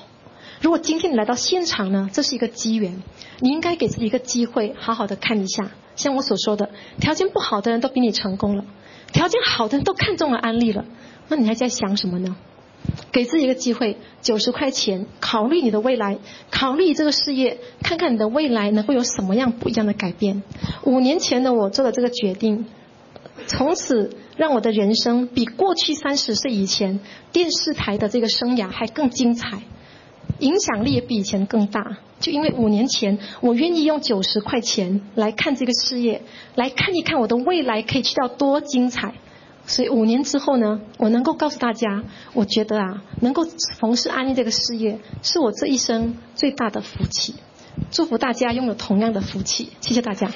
如果今天你来到现场呢，这是一个机缘，你应该给自己一个机会，好好的看一下。像我所说的，条件不好的人都比你成功了，条件好的人都看中了安利了，那你还在想什么呢？给自己一个机会，九十块钱，考虑你的未来，考虑这个事业，看看你的未来能够有什么样不一样的改变。五年前的我做的这个决定，从此让我的人生比过去三十岁以前电视台的这个生涯还更精彩，影响力也比以前更大。就因为五年前我愿意用九十块钱来看这个事业，来看一看我的未来可以去到多精彩。所以五年之后呢，我能够告诉大家，我觉得啊，能够从事安利这个事业，是我这一生最大的福气。祝福大家拥有同样的福气，谢谢大家。